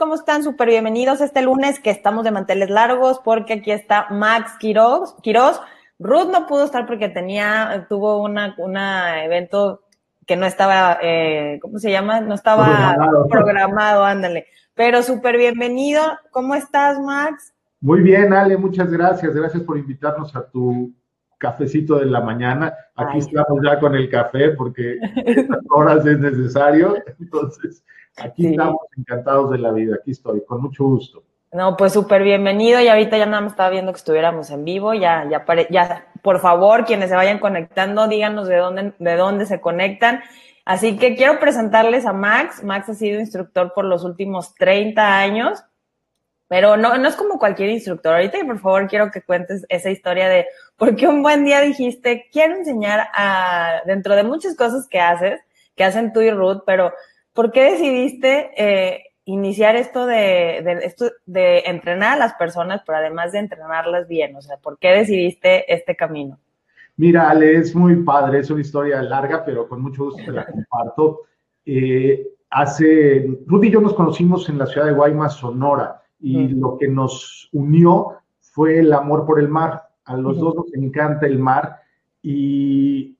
¿Cómo están? Súper bienvenidos este lunes que estamos de manteles largos porque aquí está Max Quiroz. Quiroz. Ruth no pudo estar porque tenía, tuvo una, una evento que no estaba, eh, ¿cómo se llama? No estaba programado, programado ándale. Pero súper bienvenido. ¿Cómo estás, Max? Muy bien, Ale, muchas gracias. Gracias por invitarnos a tu cafecito de la mañana. Aquí estamos ya con el café porque estas horas es necesario. Entonces, aquí estamos encantados de la vida. Aquí estoy, con mucho gusto. No, pues súper bienvenido. Y ahorita ya nada más estaba viendo que estuviéramos en vivo. Ya, ya, ya, por favor, quienes se vayan conectando, díganos de dónde, de dónde se conectan. Así que quiero presentarles a Max. Max ha sido instructor por los últimos 30 años, pero no, no es como cualquier instructor. Ahorita, por favor, quiero que cuentes esa historia de por qué un buen día dijiste, quiero enseñar a, dentro de muchas cosas que haces, que hacen tú y Ruth, pero ¿por qué decidiste eh, iniciar esto de, de, esto de entrenar a las personas, pero además de entrenarlas bien? O sea, ¿por qué decidiste este camino? Mira, Ale, es muy padre, es una historia larga, pero con mucho gusto te la comparto. Eh, hace, Rudy y yo nos conocimos en la ciudad de Guaymas, Sonora, y lo que nos unió fue el amor por el mar. A los dos nos encanta el mar y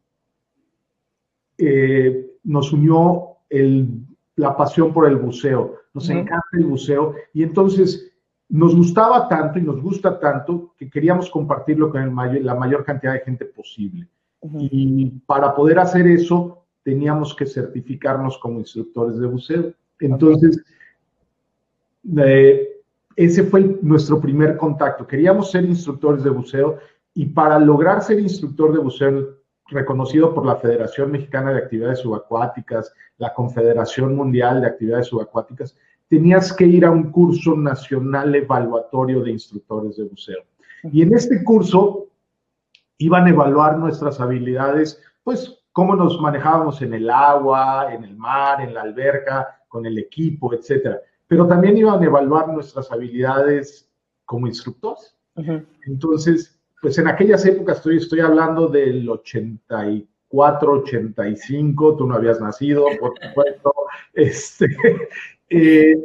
eh, nos unió el, la pasión por el buceo. Nos encanta el buceo y entonces nos gustaba tanto y nos gusta tanto que queríamos compartirlo con el la mayor cantidad de gente posible. Y para poder hacer eso teníamos que certificarnos como instructores de buceo. Entonces, eh, ese fue nuestro primer contacto. Queríamos ser instructores de buceo y para lograr ser instructor de buceo reconocido por la Federación Mexicana de Actividades Subacuáticas, la Confederación Mundial de Actividades Subacuáticas, tenías que ir a un curso nacional evaluatorio de instructores de buceo. Y en este curso iban a evaluar nuestras habilidades, pues cómo nos manejábamos en el agua, en el mar, en la alberca, con el equipo, etcétera pero también iban a evaluar nuestras habilidades como instructores. Entonces, pues en aquellas épocas, estoy, estoy hablando del 84, 85, tú no habías nacido, por supuesto, este, eh,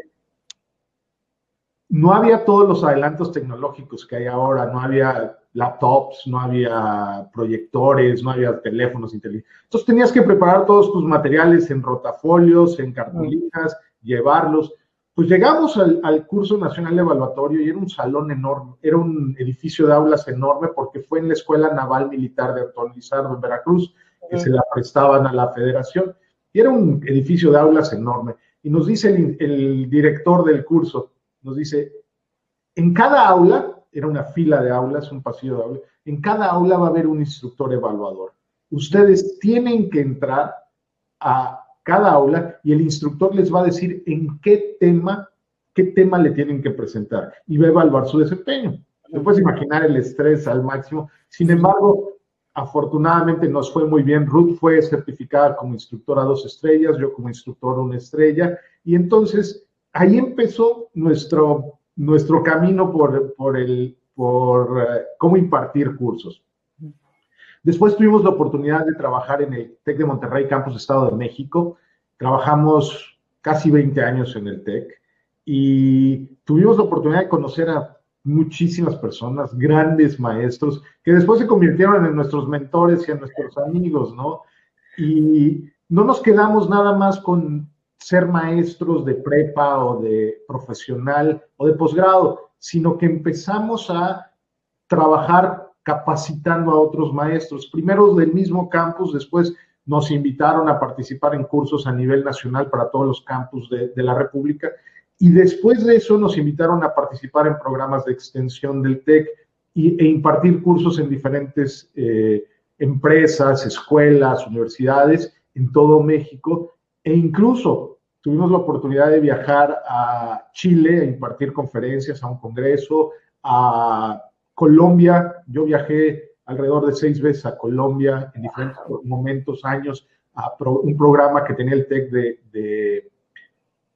no había todos los adelantos tecnológicos que hay ahora, no había laptops, no había proyectores, no había teléfonos inteligentes. Entonces tenías que preparar todos tus materiales en rotafolios, en cartulinas, llevarlos. Pues llegamos al, curso nacional evaluatorio y era un salón enorme, era un edificio de aulas enorme porque fue en la Escuela Naval Militar de Antonio Lizardo en Veracruz, que se la prestaban a la federación. Y era un edificio de aulas enorme. Y nos dice el, el director del curso, nos dice, en cada aula, era una fila de aulas, un pasillo de aulas, en cada aula va a haber un instructor evaluador. Ustedes tienen que entrar a cada aula y el instructor les va a decir en qué tema, qué tema le tienen que presentar y va a evaluar su desempeño. Te puedes imaginar el estrés al máximo. Sin embargo, afortunadamente nos fue muy bien. Ruth fue certificada como instructora dos estrellas, yo como instructor una estrella. Y entonces ahí empezó nuestro, nuestro camino por, por, el, por eh, cómo impartir cursos. Después tuvimos la oportunidad de trabajar en el TEC de Monterrey, Campus Estado de México. Trabajamos casi 20 años en el TEC y tuvimos la oportunidad de conocer a muchísimas personas, grandes maestros, que después se convirtieron en nuestros mentores y en nuestros amigos, ¿no? Y no nos quedamos nada más con ser maestros de prepa o de profesional o de posgrado, sino que empezamos a trabajar capacitando a otros maestros, primero del mismo campus, después nos invitaron a participar en cursos a nivel nacional para todos los campus de, la República y después de eso nos invitaron a participar en programas de extensión del TEC e impartir cursos en diferentes eh, empresas, escuelas, universidades en todo México e incluso tuvimos la oportunidad de viajar a Chile a impartir conferencias a un congreso, a Colombia, yo viajé alrededor de seis veces a Colombia en diferentes momentos, años, a un programa que tenía el TEC de,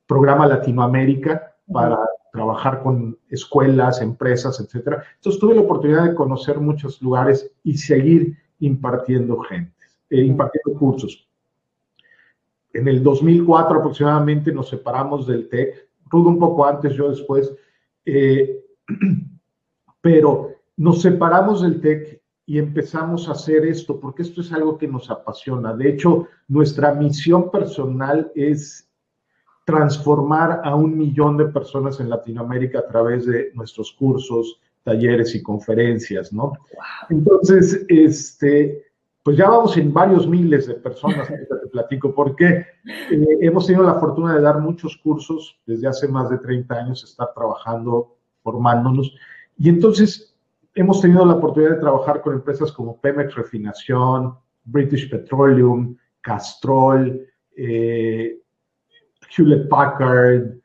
programa Latinoamérica para trabajar con escuelas, empresas, etcétera. Entonces tuve la oportunidad de conocer muchos lugares y seguir impartiendo gente, eh, impartiendo cursos. En el 2004 aproximadamente nos separamos del TEC, Rudo un poco antes, yo después, eh, pero nos separamos del TEC y empezamos a hacer esto, porque esto es algo que nos apasiona. De hecho, nuestra misión personal es transformar a un millón de personas en Latinoamérica a través de nuestros cursos, talleres y conferencias, ¿no? Entonces, este, pues ya vamos en varios miles de personas, que te platico, porque eh, hemos tenido la fortuna de dar muchos cursos desde hace más de 30 años, estar trabajando, formándonos, y entonces hemos tenido la oportunidad de trabajar con empresas como Pemex Refinación, British Petroleum, Castrol, eh, Hewlett Packard,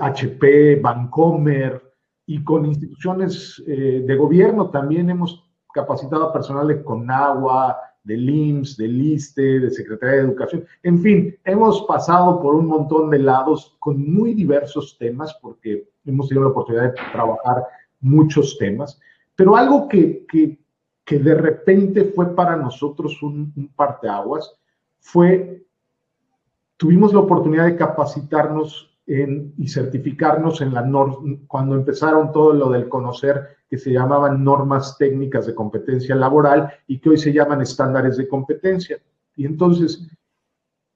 HP, eh, Bancomer, y con instituciones eh, de gobierno también hemos capacitado a personal de Conagua, del IMSS, del ISTE, de Secretaría de Educación. En fin, hemos pasado por un montón de lados con muy diversos temas porque hemos tenido la oportunidad de trabajar muchos temas. Pero algo que, que, de repente fue para nosotros un, un parteaguas fue, tuvimos la oportunidad de capacitarnos en, y certificarnos en la cuando empezaron todo lo del conocer, que se llamaban normas técnicas de competencia laboral y que hoy se llaman estándares de competencia. Y entonces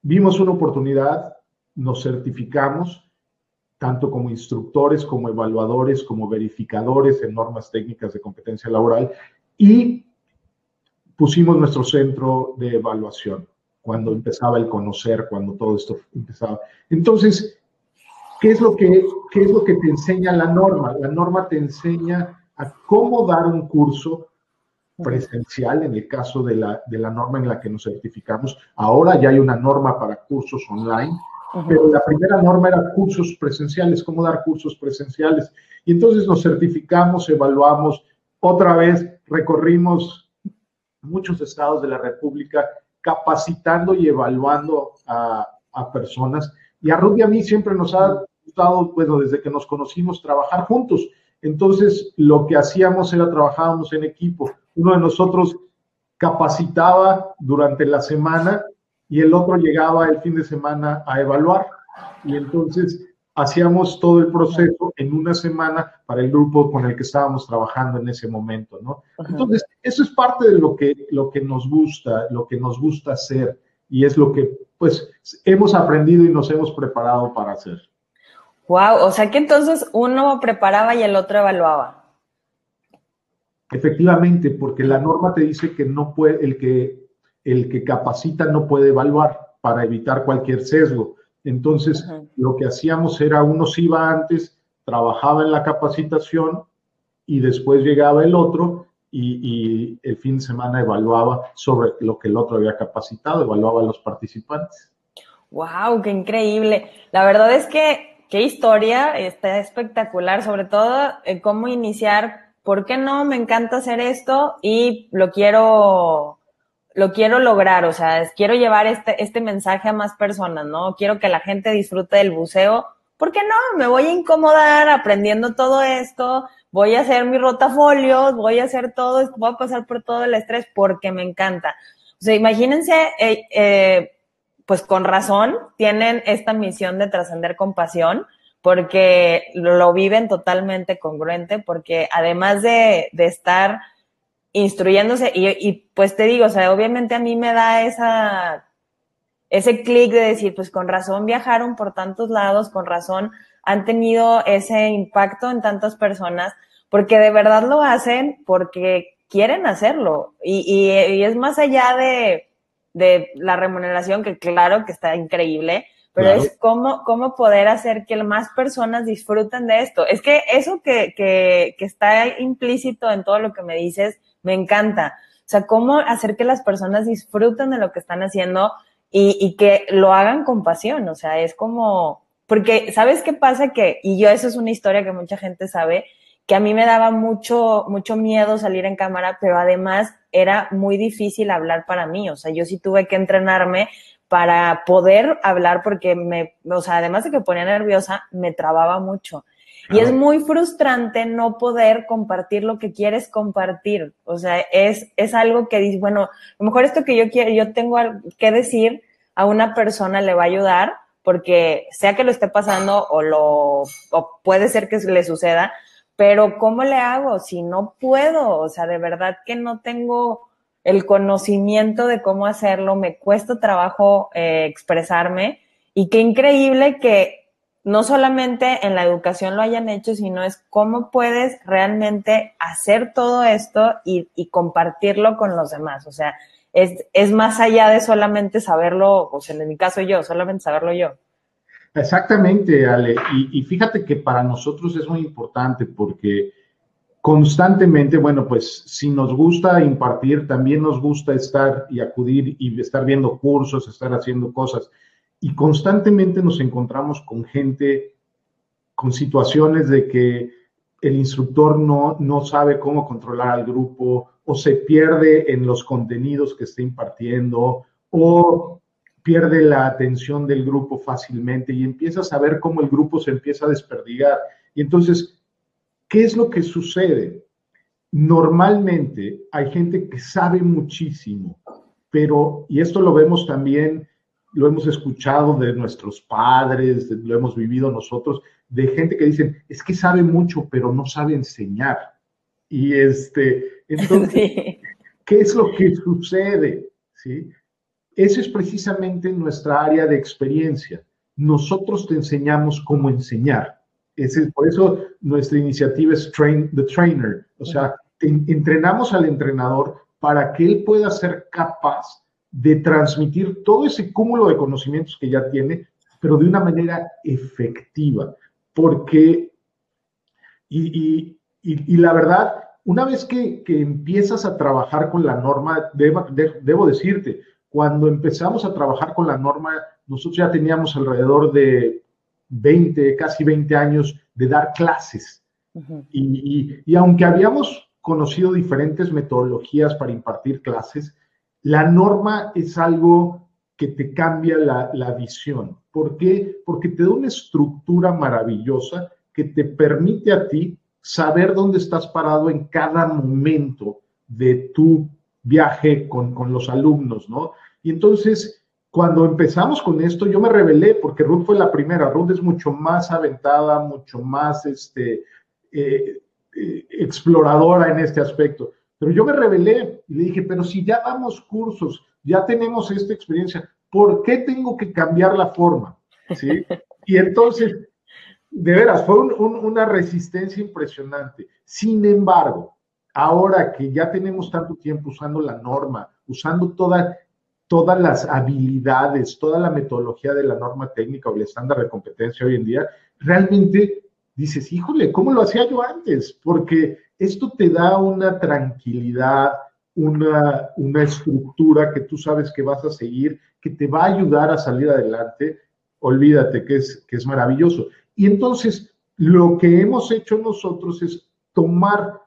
vimos una oportunidad, nos certificamos tanto como instructores, como evaluadores, como verificadores en normas técnicas de competencia laboral y pusimos nuestro centro de evaluación cuando empezaba el conocer, cuando todo esto empezaba. Entonces, ¿qué es lo que, qué es lo que te enseña la norma? La norma te enseña a cómo dar un curso presencial en el caso de la, de la norma en la que nos certificamos. Ahora ya hay una norma para cursos online pero la primera norma era cursos presenciales, cómo dar cursos presenciales. Y entonces nos certificamos, evaluamos, otra vez recorrimos muchos estados de la República capacitando y evaluando a, personas. Y a Rudy y a mí siempre nos ha gustado, bueno, desde que nos conocimos, trabajar juntos. Entonces, lo que hacíamos era trabajábamos en equipo. Uno de nosotros capacitaba durante la semana y el otro llegaba el fin de semana a evaluar. Y entonces hacíamos todo el proceso en una semana para el grupo con el que estábamos trabajando en ese momento, ¿no? Entonces, eso es parte de lo que, lo que nos gusta, lo que nos gusta hacer y es lo que, pues, hemos aprendido y nos hemos preparado para hacer. Wow, o sea que entonces uno preparaba y el otro evaluaba. Efectivamente, porque la norma te dice que no puede, el que el que capacita no puede evaluar para evitar cualquier sesgo. Entonces, lo que hacíamos era uno se iba antes, trabajaba en la capacitación y después llegaba el otro y, el fin de semana evaluaba sobre lo que el otro había capacitado, evaluaba a los participantes. ¡Wow! ¡Qué increíble! La verdad es que qué historia, está espectacular, sobre todo en cómo iniciar, ¿por qué no? Me encanta hacer esto y lo quiero lo quiero lograr, o sea, quiero llevar este, este mensaje a más personas, ¿no? Quiero que la gente disfrute del buceo. ¿Por qué no? Me voy a incomodar aprendiendo todo esto, voy a hacer mis rotafolios, voy a hacer todo, voy a pasar por todo el estrés porque me encanta. O sea, imagínense, eh, eh, pues con razón, tienen esta misión de trascender con pasión, porque lo viven totalmente congruente, porque además de, de estar instruyéndose y, y, pues te digo, o sea, obviamente a mí me da esa, ese clic de decir, pues con razón viajaron por tantos lados, con razón han tenido ese impacto en tantas personas, porque de verdad lo hacen porque quieren hacerlo y, y, es más allá de, de la remuneración, que claro que está increíble, pero es cómo, cómo poder hacer que más personas disfruten de esto. Es que eso que, que, que está implícito en todo lo que me dices, me encanta. O sea, cómo hacer que las personas disfruten de lo que están haciendo y, y que lo hagan con pasión. O sea, es como, porque, ¿sabes qué pasa? Que, y yo, eso es una historia que mucha gente sabe, que a mí me daba mucho, mucho miedo salir en cámara, pero además era muy difícil hablar para mí. O sea, yo sí tuve que entrenarme para poder hablar porque me, o sea, además de que ponía nerviosa, me trababa mucho. Y es muy frustrante no poder compartir lo que quieres compartir. O sea, es, es algo que dices, bueno, a lo mejor esto que yo quiero, yo tengo que decir a una persona le va a ayudar, porque sea que lo esté pasando o lo, o puede ser que le suceda, pero ¿cómo le hago si no puedo? O sea, de verdad que no tengo el conocimiento de cómo hacerlo, me cuesta trabajo eh, expresarme y qué increíble que no solamente en la educación lo hayan hecho, sino es cómo puedes realmente hacer todo esto y, compartirlo con los demás. O sea, es, es, más allá de solamente saberlo, o sea, en mi caso yo, solamente saberlo yo. Exactamente, Ale. Y, y fíjate que para nosotros es muy importante porque constantemente, bueno, pues si nos gusta impartir, también nos gusta estar y acudir y estar viendo cursos, estar haciendo cosas. Y constantemente nos encontramos con gente, con situaciones de que el instructor no, no sabe cómo controlar al grupo o se pierde en los contenidos que está impartiendo o pierde la atención del grupo fácilmente y empieza a saber cómo el grupo se empieza a desperdigar. Y entonces, ¿qué es lo que sucede? Normalmente hay gente que sabe muchísimo, pero, y esto lo vemos también, lo hemos escuchado de nuestros padres, lo hemos vivido nosotros, de gente que dicen, es que sabe mucho, pero no sabe enseñar. Y este, entonces, ¿qué es lo que sucede? ¿Sí? Eso es precisamente nuestra área de experiencia. Nosotros te enseñamos cómo enseñar. Es por eso nuestra iniciativa es Train the Trainer. O sea, entrenamos al entrenador para que él pueda ser capaz de transmitir todo ese cúmulo de conocimientos que ya tiene, pero de una manera efectiva. Porque, y, y, y la verdad, una vez que, que, empiezas a trabajar con la norma, debo, de, debo decirte, cuando empezamos a trabajar con la norma, nosotros ya teníamos alrededor de 20, casi 20 años de dar clases. Uh -huh. y, y, y, aunque habíamos conocido diferentes metodologías para impartir clases, la norma es algo que te cambia la, visión. ¿Por qué? Porque te da una estructura maravillosa que te permite a ti saber dónde estás parado en cada momento de tu viaje con, con los alumnos, ¿no? Y entonces, cuando empezamos con esto, yo me rebelé porque Ruth fue la primera. Ruth es mucho más aventada, mucho más este, eh, eh, exploradora en este aspecto. Pero yo me rebelé y le dije, pero si ya damos cursos, ya tenemos esta experiencia, ¿por qué tengo que cambiar la forma? ¿Sí? Y entonces, de veras, fue un, un, una resistencia impresionante. Sin embargo, ahora que ya tenemos tanto tiempo usando la norma, usando toda, todas las habilidades, toda la metodología de la norma técnica o el estándar de competencia hoy en día, realmente dices, híjole, ¿cómo lo hacía yo antes? Porque esto te da una tranquilidad, una, una estructura que tú sabes que vas a seguir, que te va a ayudar a salir adelante. Olvídate que es, que es maravilloso. Y entonces, lo que hemos hecho nosotros es tomar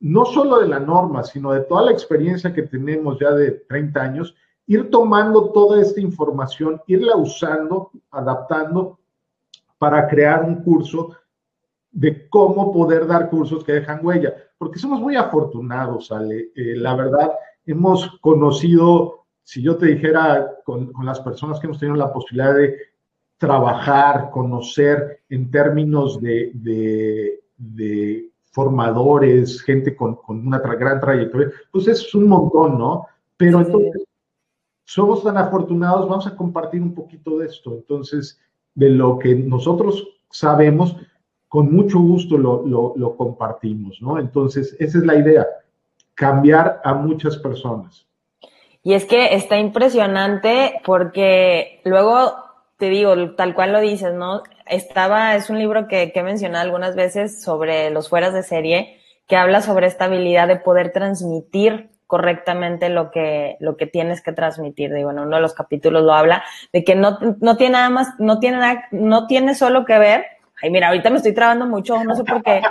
no solo de la norma, sino de toda la experiencia que tenemos ya de 30 años, ir tomando toda esta información, irla usando, adaptando para crear un curso de cómo poder dar cursos que dejan huella, porque somos muy afortunados, Ale. Eh, la verdad, hemos conocido, si yo te dijera, con, con, las personas que hemos tenido la posibilidad de trabajar, conocer en términos de, de, de formadores, gente con, con una tra gran trayectoria, pues es un montón, ¿no? Pero sí. entonces, somos tan afortunados, vamos a compartir un poquito de esto. Entonces, de lo que nosotros sabemos, con mucho gusto lo, lo, compartimos, ¿no? Entonces, esa es la idea, cambiar a muchas personas. Y es que está impresionante porque luego, te digo, tal cual lo dices, ¿no? Estaba, es un libro que, que he mencionado algunas veces sobre los fueras de serie, que habla sobre esta habilidad de poder transmitir correctamente lo que, lo que tienes que transmitir. Digo, en uno de los capítulos lo habla, de que no, no tiene nada más, no tiene nada, no tiene solo que ver Ay, mira, ahorita me estoy trabando mucho, no sé por qué.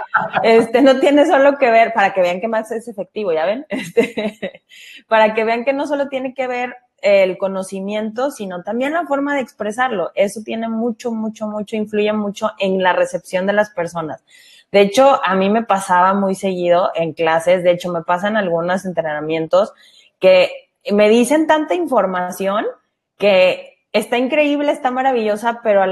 Este, no tiene solo que ver, para que vean que más es efectivo, ¿ya ven? Este, para que vean que no solo tiene que ver el conocimiento, sino también la forma de expresarlo. Eso tiene mucho, mucho, mucho, influye mucho en la recepción de las personas. De hecho, a mí me pasaba muy seguido en clases, de hecho, me pasan algunos entrenamientos que me dicen tanta información que está increíble, está maravillosa, pero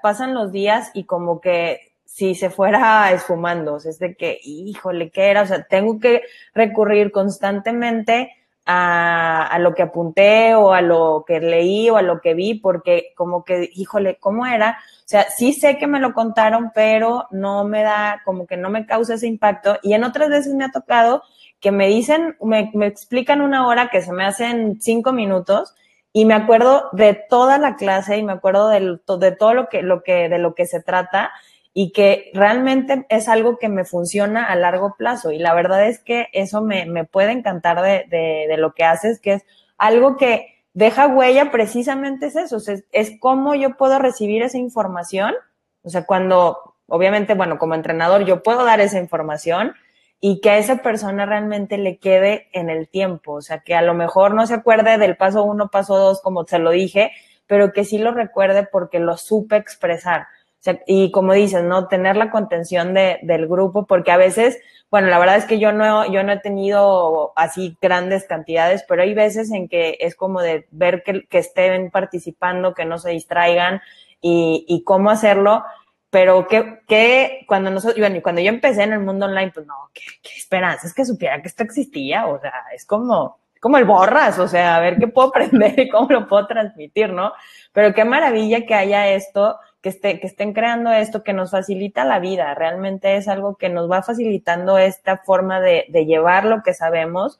pasan los días y como que si se fuera esfumando, es de que, híjole, ¿qué era? O sea, tengo que recurrir constantemente a, a, lo que apunté o a lo que leí o a lo que vi, porque como que, híjole, ¿cómo era? O sea, sí sé que me lo contaron, pero no me da, como que no me causa ese impacto. Y en otras veces me ha tocado que me dicen, me, me explican una hora que se me hacen cinco minutos y me acuerdo de toda la clase y me acuerdo de, todo lo que, lo que, de lo que se trata y que realmente es algo que me funciona a largo plazo. Y la verdad es que eso me, me puede encantar de, de, de, lo que haces, que es algo que deja huella precisamente es eso, es, es cómo yo puedo recibir esa información. O sea, cuando, obviamente, bueno, como entrenador, yo puedo dar esa información y que a esa persona realmente le quede en el tiempo. O sea, que a lo mejor no se acuerde del paso uno, paso dos, como se lo dije, pero que sí lo recuerde porque lo supe expresar. O sea, y como dices, ¿no? Tener la contención de, del grupo, porque a veces, bueno, la verdad es que yo no, yo no he tenido así grandes cantidades, pero hay veces en que es como de ver que, que estén participando, que no se distraigan y, y cómo hacerlo pero que, que cuando nosotros, bueno, cuando yo empecé en el mundo online, pues no, qué, qué esperanza es que supiera que esto existía, o sea, es como, como el borras, o sea, a ver qué puedo aprender y cómo lo puedo transmitir, ¿no? Pero qué maravilla que haya esto, que, esté, que estén creando esto, que nos facilita la vida, realmente es algo que nos va facilitando esta forma de, de llevar lo que sabemos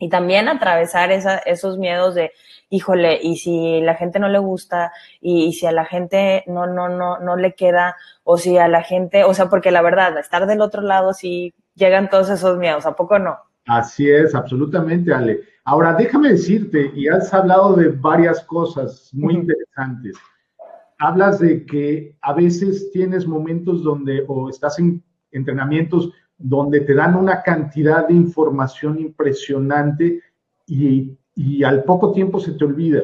y también atravesar esa, esos miedos de, híjole, y si la gente no le gusta, y, si a la gente no, no, no, no le queda, o si a la gente, o sea, porque la verdad, estar del otro lado sí llegan todos esos miedos, ¿a poco no? Así es, absolutamente, Ale. Ahora, déjame decirte, y has hablado de varias cosas muy interesantes. Hablas de que a veces tienes momentos donde, o estás en entrenamientos donde te dan una cantidad de información impresionante y, al poco tiempo se te olvida.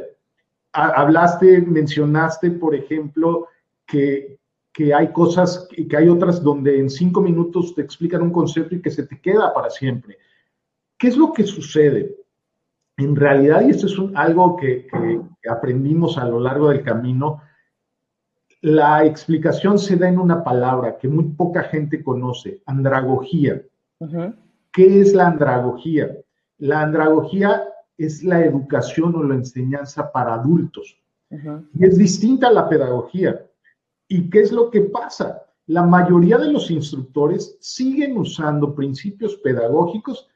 Hablaste, mencionaste, por ejemplo, que, que hay cosas que hay otras donde en cinco minutos te explican un concepto y que se te queda para siempre. ¿Qué es lo que sucede? En realidad, y esto es algo que, aprendimos a lo largo del camino, la explicación se da en una palabra que muy poca gente conoce, andragogía. ¿Qué es la andragogía? La andragogía es la educación o la enseñanza para adultos. Y es distinta a la pedagogía. ¿Y qué es lo que pasa? La mayoría de los instructores siguen usando principios pedagógicos,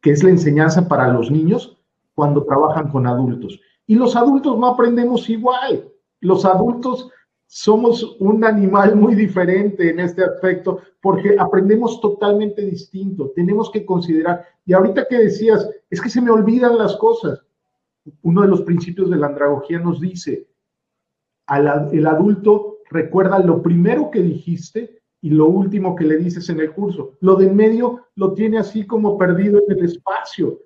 que es la enseñanza para los niños, cuando trabajan con adultos. Y los adultos no aprendemos igual. Los adultos somos un animal muy diferente en este aspecto porque aprendemos totalmente distinto. Tenemos que considerar, y ahorita que decías, es que se me olvidan las cosas. Uno de los principios de la andragogía nos dice, al, el adulto recuerda lo primero que dijiste y lo último que le dices en el curso. Lo de en medio lo tiene así como perdido en el espacio.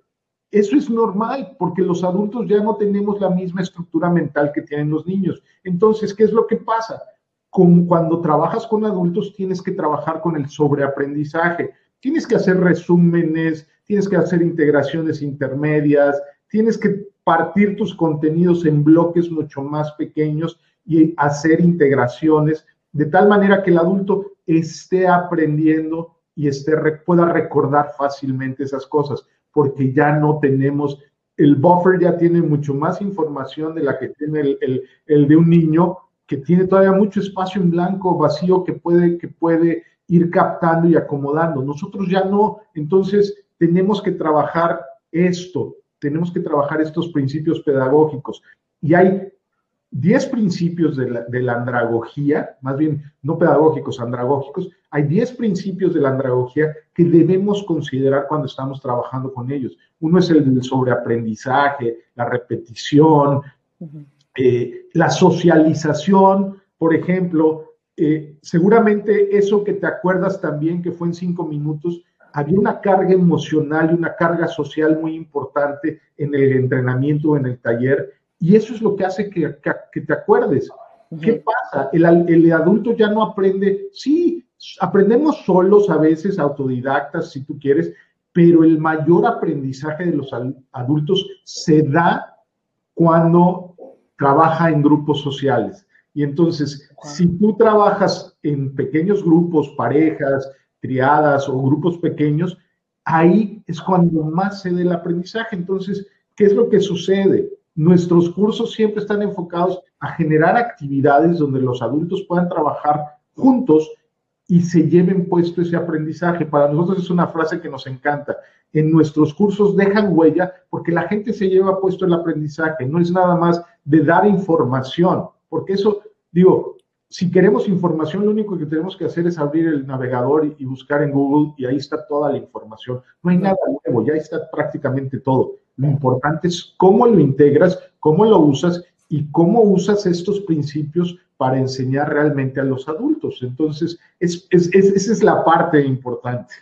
Eso es normal porque los adultos ya no tenemos la misma estructura mental que tienen los niños. Entonces, ¿qué es lo que pasa? Cuando trabajas con adultos tienes que trabajar con el sobreaprendizaje. Tienes que hacer resúmenes, tienes que hacer integraciones intermedias, tienes que partir tus contenidos en bloques mucho más pequeños y hacer integraciones de tal manera que el adulto esté aprendiendo y esté, pueda recordar fácilmente esas cosas porque ya no tenemos, el buffer ya tiene mucho más información de la que tiene el, el, de un niño, que tiene todavía mucho espacio en blanco, vacío, que puede, que puede ir captando y acomodando. Nosotros ya no, entonces tenemos que trabajar esto, tenemos que trabajar estos principios pedagógicos. Y hay 10 principios de la, de la, andragogía, más bien no pedagógicos, andragógicos, hay 10 principios de la andragogía que debemos considerar cuando estamos trabajando con ellos. Uno es el del sobreaprendizaje, la repetición, eh, la socialización, por ejemplo, eh, seguramente eso que te acuerdas también que fue en cinco minutos, había una carga emocional y una carga social muy importante en el entrenamiento o en el taller y eso es lo que hace que, que, te acuerdes. ¿Qué pasa? El, el, adulto ya no aprende, sí, aprendemos solos a veces, autodidactas, si tú quieres, pero el mayor aprendizaje de los adultos se da cuando trabaja en grupos sociales. Y entonces, si tú trabajas en pequeños grupos, parejas, triadas o grupos pequeños, ahí es cuando más se dé el aprendizaje. Entonces, ¿qué es lo que sucede? Nuestros cursos siempre están enfocados a generar actividades donde los adultos puedan trabajar juntos y se lleven puesto ese aprendizaje. Para nosotros es una frase que nos encanta. En nuestros cursos dejan huella porque la gente se lleva puesto el aprendizaje. No es nada más de dar información, porque eso, digo, si queremos información, lo único que tenemos que hacer es abrir el navegador y, buscar en Google y ahí está toda la información. No hay nada nuevo, ya está prácticamente todo. Lo importante es cómo lo integras, cómo lo usas y cómo usas estos principios para enseñar realmente a los adultos. Entonces, es, esa es la parte importante.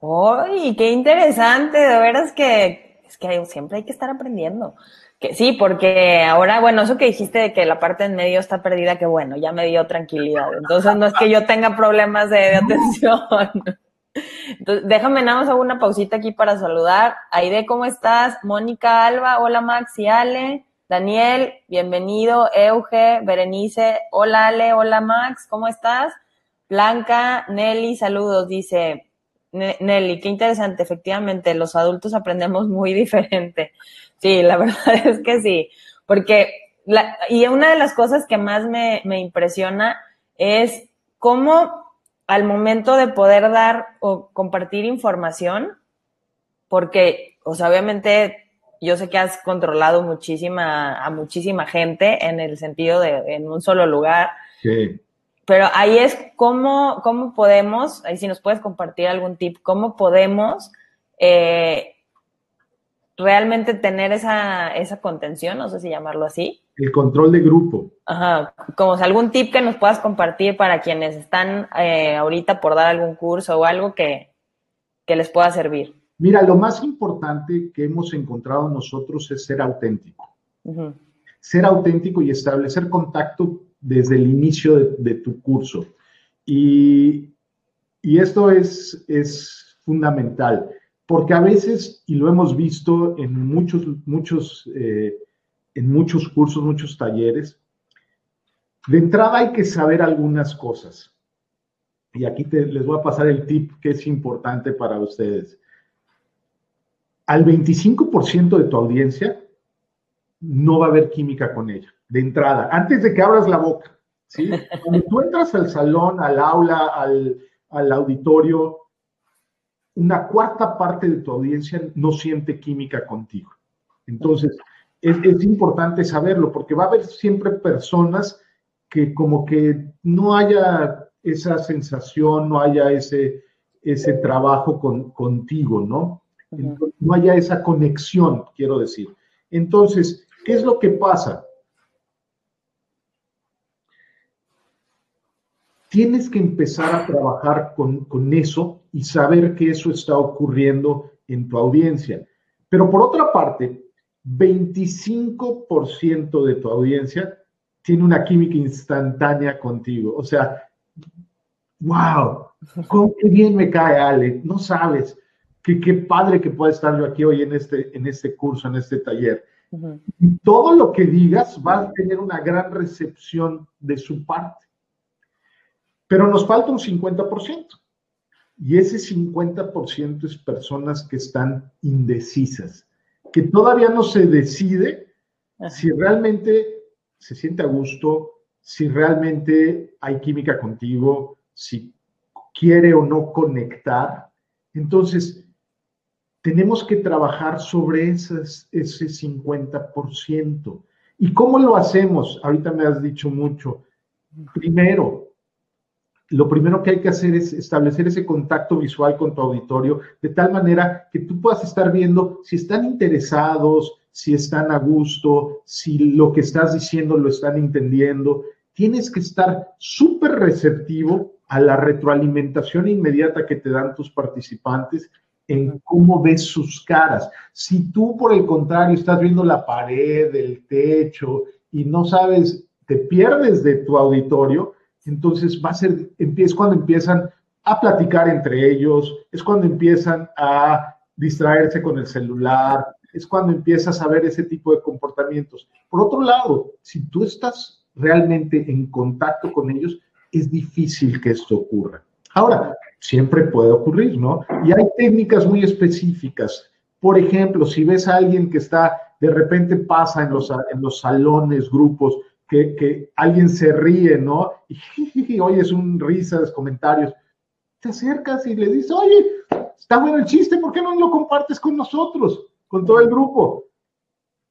¡Uy, qué interesante! De veras que es que siempre hay que estar aprendiendo. Que sí, porque ahora, bueno, eso que dijiste de que la parte en medio está perdida, que bueno, ya me dio tranquilidad. Entonces, no es que yo tenga problemas de, atención. Entonces, déjame nada más una pausita aquí para saludar. Aide, ¿cómo estás? Mónica Alba, hola Max y Ale. Daniel, bienvenido. Euge, Berenice, hola Ale, hola Max, ¿cómo estás? Blanca, Nelly, saludos, dice Nelly, qué interesante, efectivamente, los adultos aprendemos muy diferente. Sí, la verdad es que sí, porque, y una de las cosas que más me, me impresiona es cómo al momento de poder dar o compartir información, porque, o sea, obviamente yo sé que has controlado muchísima, a muchísima gente en el sentido de en un solo lugar. Sí. Pero ahí es cómo, cómo podemos, ahí si nos puedes compartir algún tip, cómo podemos eh, realmente tener esa, esa contención, no sé si llamarlo así. El control de grupo. Ajá, como algún tip que nos puedas compartir para quienes están eh, ahorita por dar algún curso o algo que, que les pueda servir. Mira, lo más importante que hemos encontrado nosotros es ser auténtico. Ser auténtico y establecer contacto desde el inicio de, tu curso. Y, esto es, es, fundamental, porque a veces, y lo hemos visto en muchos, muchos, eh, en muchos cursos, muchos talleres, de entrada hay que saber algunas cosas. Y aquí les voy a pasar el tip que es importante para ustedes al 25% de tu audiencia no va a haber química con ella, de entrada, antes de que abras la boca. ¿sí? Cuando tú entras al salón, al aula, al, auditorio, una cuarta parte de tu audiencia no siente química contigo. Entonces, es, es, importante saberlo porque va a haber siempre personas que como que no haya esa sensación, no haya ese, ese trabajo con, contigo, ¿no? No haya esa conexión, quiero decir. Entonces, ¿qué es lo que pasa? Tienes que empezar a trabajar con, con eso y saber que eso está ocurriendo en tu audiencia. Pero por otra parte, 25% de tu audiencia tiene una química instantánea contigo. O sea, wow, cómo bien me cae Ale, no sabes qué, padre que pueda estar yo aquí hoy en este, en este curso, en este taller. Y todo lo que digas va a tener una gran recepción de su parte. Pero nos falta un 50%. Y ese 50% es personas que están indecisas, que todavía no se decide si realmente se siente a gusto, si realmente hay química contigo, si quiere o no conectar. Entonces, tenemos que trabajar sobre ese 50%. ¿Y cómo lo hacemos? Ahorita me has dicho mucho. Primero, lo primero que hay que hacer es establecer ese contacto visual con tu auditorio de tal manera que tú puedas estar viendo si están interesados, si están a gusto, si lo que estás diciendo lo están entendiendo. Tienes que estar súper receptivo a la retroalimentación inmediata que te dan tus participantes en cómo ves sus caras. Si tú, por el contrario, estás viendo la pared, el techo y no sabes, te pierdes de tu auditorio, entonces va a ser, es cuando empiezan a platicar entre ellos, es cuando empiezan a distraerse con el celular, es cuando empiezas a ver ese tipo de comportamientos. Por otro lado, si tú estás realmente en contacto con ellos, es difícil que esto ocurra. Ahora, siempre puede ocurrir, ¿no? Y hay técnicas muy específicas. Por ejemplo, si ves a alguien que está, de repente pasa en los, en los salones, grupos, que, que alguien se ríe, ¿no? Y oyes un risas, comentarios, te acercas y le dices, oye, está bueno el chiste, ¿por qué no lo compartes con nosotros, con todo el grupo?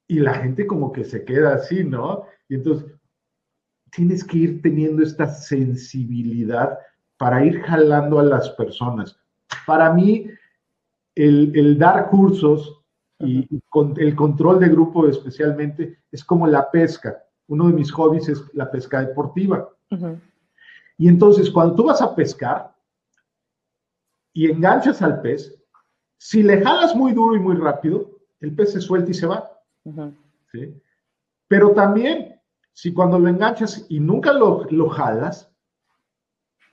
Y la gente como que se queda así, ¿no? Y entonces tienes que ir teniendo esta sensibilidad para ir jalando a las personas. Para mí, el, dar cursos y, el control de grupo especialmente es como la pesca. Uno de mis hobbies es la pesca deportiva. Y entonces, cuando tú vas a pescar y enganchas al pez, si le jalas muy duro y muy rápido, el pez se suelta y se va. Pero también, si cuando lo enganchas y nunca lo, lo jalas,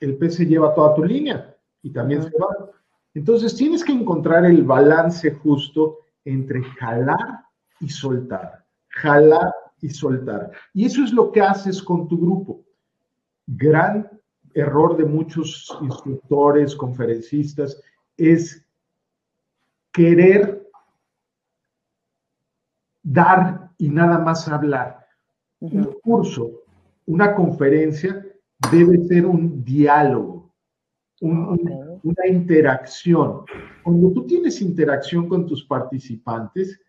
el pez se lleva toda tu línea y también se va. Entonces tienes que encontrar el balance justo entre jalar y soltar, jalar y soltar. Y eso es lo que haces con tu grupo. Gran error de muchos instructores, conferencistas, es querer dar y nada más hablar. Un curso, una conferencia debe ser un diálogo, una interacción. Cuando tú tienes interacción con tus participantes,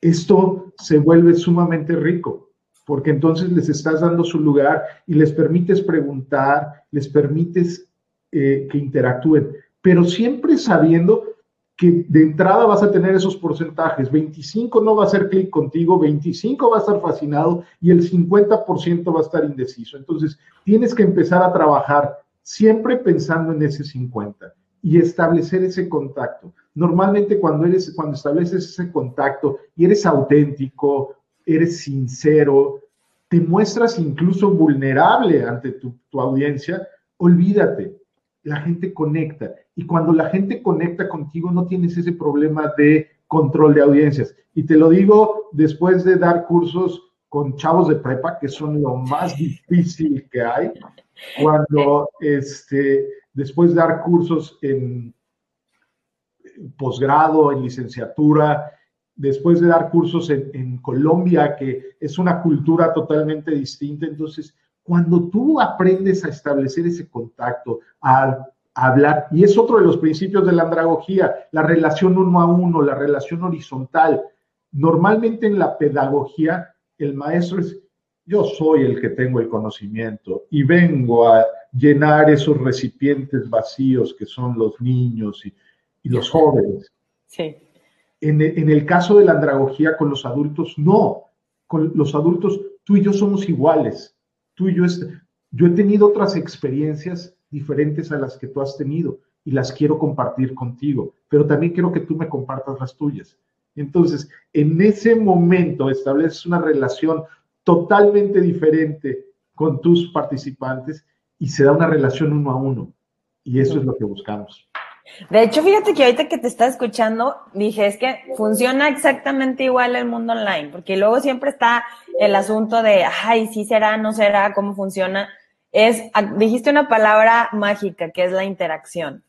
esto se vuelve sumamente rico, porque entonces les estás dando su lugar y les permites preguntar, les permites eh, que interactúen, pero siempre sabiendo que de entrada vas a tener esos porcentajes. 25 no va a hacer clic contigo, 25 va a estar fascinado y el 50% va a estar indeciso. Entonces, tienes que empezar a trabajar siempre pensando en ese 50 y establecer ese contacto. Normalmente cuando eres cuando estableces ese contacto y eres auténtico, eres sincero, te muestras incluso vulnerable ante tu, tu audiencia, olvídate, la gente conecta. Y cuando la gente conecta contigo, no tienes ese problema de control de audiencias. Y te lo digo después de dar cursos con chavos de prepa, que son lo más difícil que hay, cuando este, después de dar cursos en posgrado, en licenciatura, después de dar cursos en, en, Colombia, que es una cultura totalmente distinta, entonces cuando tú aprendes a establecer ese contacto, a, hablar, y es otro de los principios de la andragogía, la relación uno a uno, la relación horizontal. Normalmente en la pedagogía, el maestro es, yo soy el que tengo el conocimiento y vengo a llenar esos recipientes vacíos que son los niños y, y los jóvenes. Sí. En, en el caso de la andragogía con los adultos, no. Con los adultos, tú y yo somos iguales tú y yo, he tenido otras experiencias diferentes a las que tú has tenido y las quiero compartir contigo, pero también quiero que tú me compartas las tuyas. Entonces, en ese momento estableces una relación totalmente diferente con tus participantes y se da una relación uno a uno. Y eso es lo que buscamos. De hecho, fíjate que ahorita que te estaba escuchando, dije, es que funciona exactamente igual el mundo online, porque luego siempre está el asunto de, ay, sí será, no será, cómo funciona. Es, dijiste una palabra mágica, que es la interacción.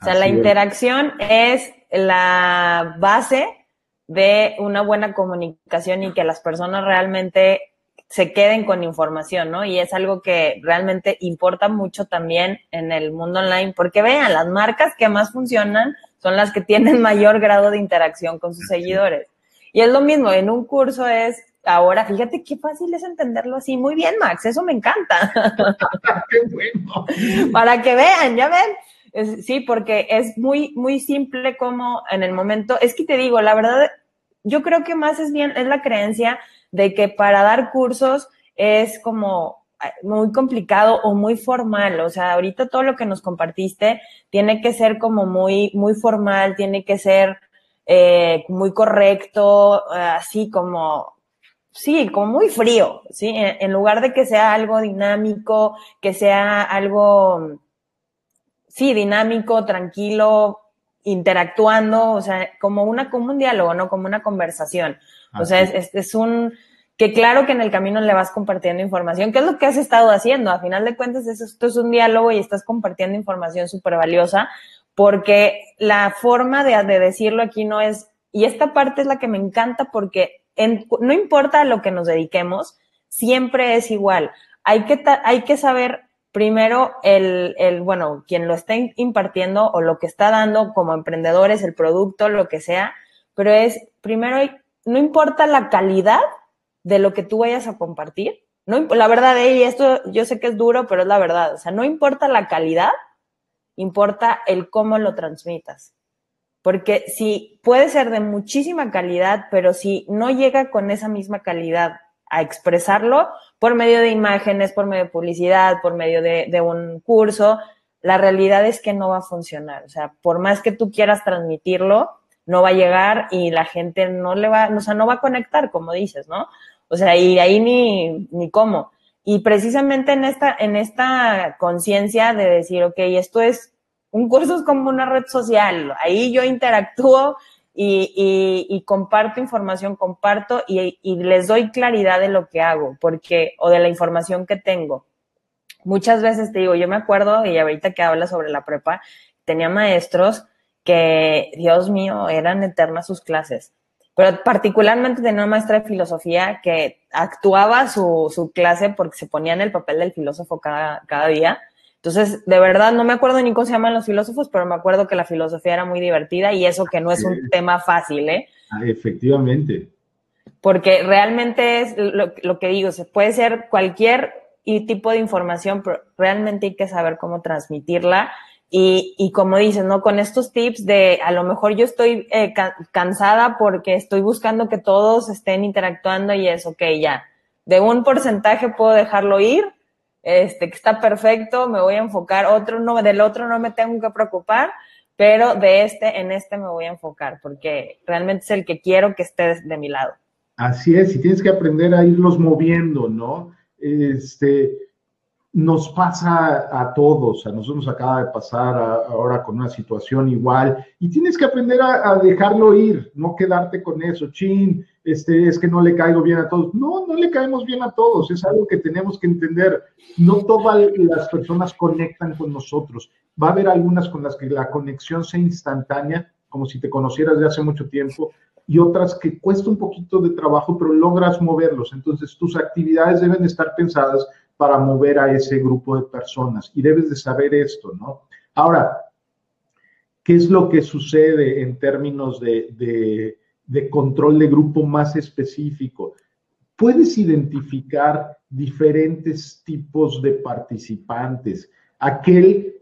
O sea, la interacción es la base de una buena comunicación y que las personas realmente se queden con información, ¿no? Y es algo que realmente importa mucho también en el mundo online, porque vean, las marcas que más funcionan son las que tienen mayor grado de interacción con sus seguidores. Y es lo mismo, en un curso es, ahora, fíjate qué fácil es entenderlo así. Muy bien, Max, eso me encanta. qué bueno. Para que vean, ya ven. sí, porque es muy, muy simple como en el momento, es que te digo, la verdad, yo creo que más es bien, es la creencia de que para dar cursos es como eh, muy complicado o muy formal. O sea, ahorita todo lo que nos compartiste tiene que ser como muy, muy formal, tiene que ser eh, muy correcto, eh, así como, sí, como muy frío, ¿sí? En, en, lugar de que sea algo dinámico, que sea algo, sí, dinámico, tranquilo, interactuando, o sea, como una, como un diálogo, ¿no? Como una conversación. O sea, es, es, un, que claro que en el camino le vas compartiendo información, que es lo que has estado haciendo. A final de cuentas, esto es un diálogo y estás compartiendo información súper valiosa, porque la forma de, de, decirlo aquí no es, y esta parte es la que me encanta porque en, no importa a lo que nos dediquemos, siempre es igual. Hay que, hay que saber primero el, el, bueno, quien lo está impartiendo o lo que está dando como emprendedores, el producto, lo que sea, pero es, primero, no importa la calidad de lo que tú vayas a compartir, no, la verdad, y esto yo sé que es duro, pero es la verdad, o sea, no importa la calidad, importa el cómo lo transmitas. Porque si puede ser de muchísima calidad, pero si no llega con esa misma calidad a expresarlo por medio de imágenes, por medio de publicidad, por medio de, un curso, la realidad es que no va a funcionar. O sea, por más que tú quieras transmitirlo, no va a llegar y la gente no le va, o sea, no va a conectar, como dices, ¿no? O sea, y ahí ni, ni cómo. Y precisamente en esta, en esta conciencia de decir, ok, esto es, un curso es como una red social, ahí yo interactúo y, y, comparto información, comparto y, y, les doy claridad de lo que hago, porque, o de la información que tengo. Muchas veces te digo, yo me acuerdo, y ahorita que habla sobre la prepa, tenía maestros que, Dios mío, eran eternas sus clases. Pero particularmente tenía una maestra de filosofía que actuaba su, su clase porque se ponía en el papel del filósofo cada, cada día entonces, de verdad, no me acuerdo ni cómo se llaman los filósofos, pero me acuerdo que la filosofía era muy divertida y eso que no es un tema fácil, ¿eh? Ah, efectivamente. Porque realmente es lo, que digo, se puede ser cualquier tipo de información, pero realmente hay que saber cómo transmitirla. Y, y como dices, ¿no? Con estos tips de a lo mejor yo estoy eh, cansada porque estoy buscando que todos estén interactuando y es, ok, ya. De un porcentaje puedo dejarlo ir, este, que está perfecto, me voy a enfocar, otro no, del otro no me tengo que preocupar, pero de este, en este me voy a enfocar, porque realmente es el que quiero que esté de mi lado. Así es, y tienes que aprender a irlos moviendo, ¿no? Este, nos pasa a todos, a nosotros nos acaba de pasar ahora con una situación igual, y tienes que aprender a, dejarlo ir, no quedarte con eso, chin, este, es que no le caigo bien a todos. No, no le caemos bien a todos, es algo que tenemos que entender. No todas las personas conectan con nosotros. Va a haber algunas con las que la conexión sea instantánea, como si te conocieras de hace mucho tiempo, y otras que cuesta un poquito de trabajo, pero logras moverlos. Entonces, tus actividades deben estar pensadas para mover a ese grupo de personas. Y debes de saber esto, ¿no? Ahora, ¿qué es lo que sucede en términos de, control de grupo más específico? Puedes identificar diferentes tipos de participantes. Aquel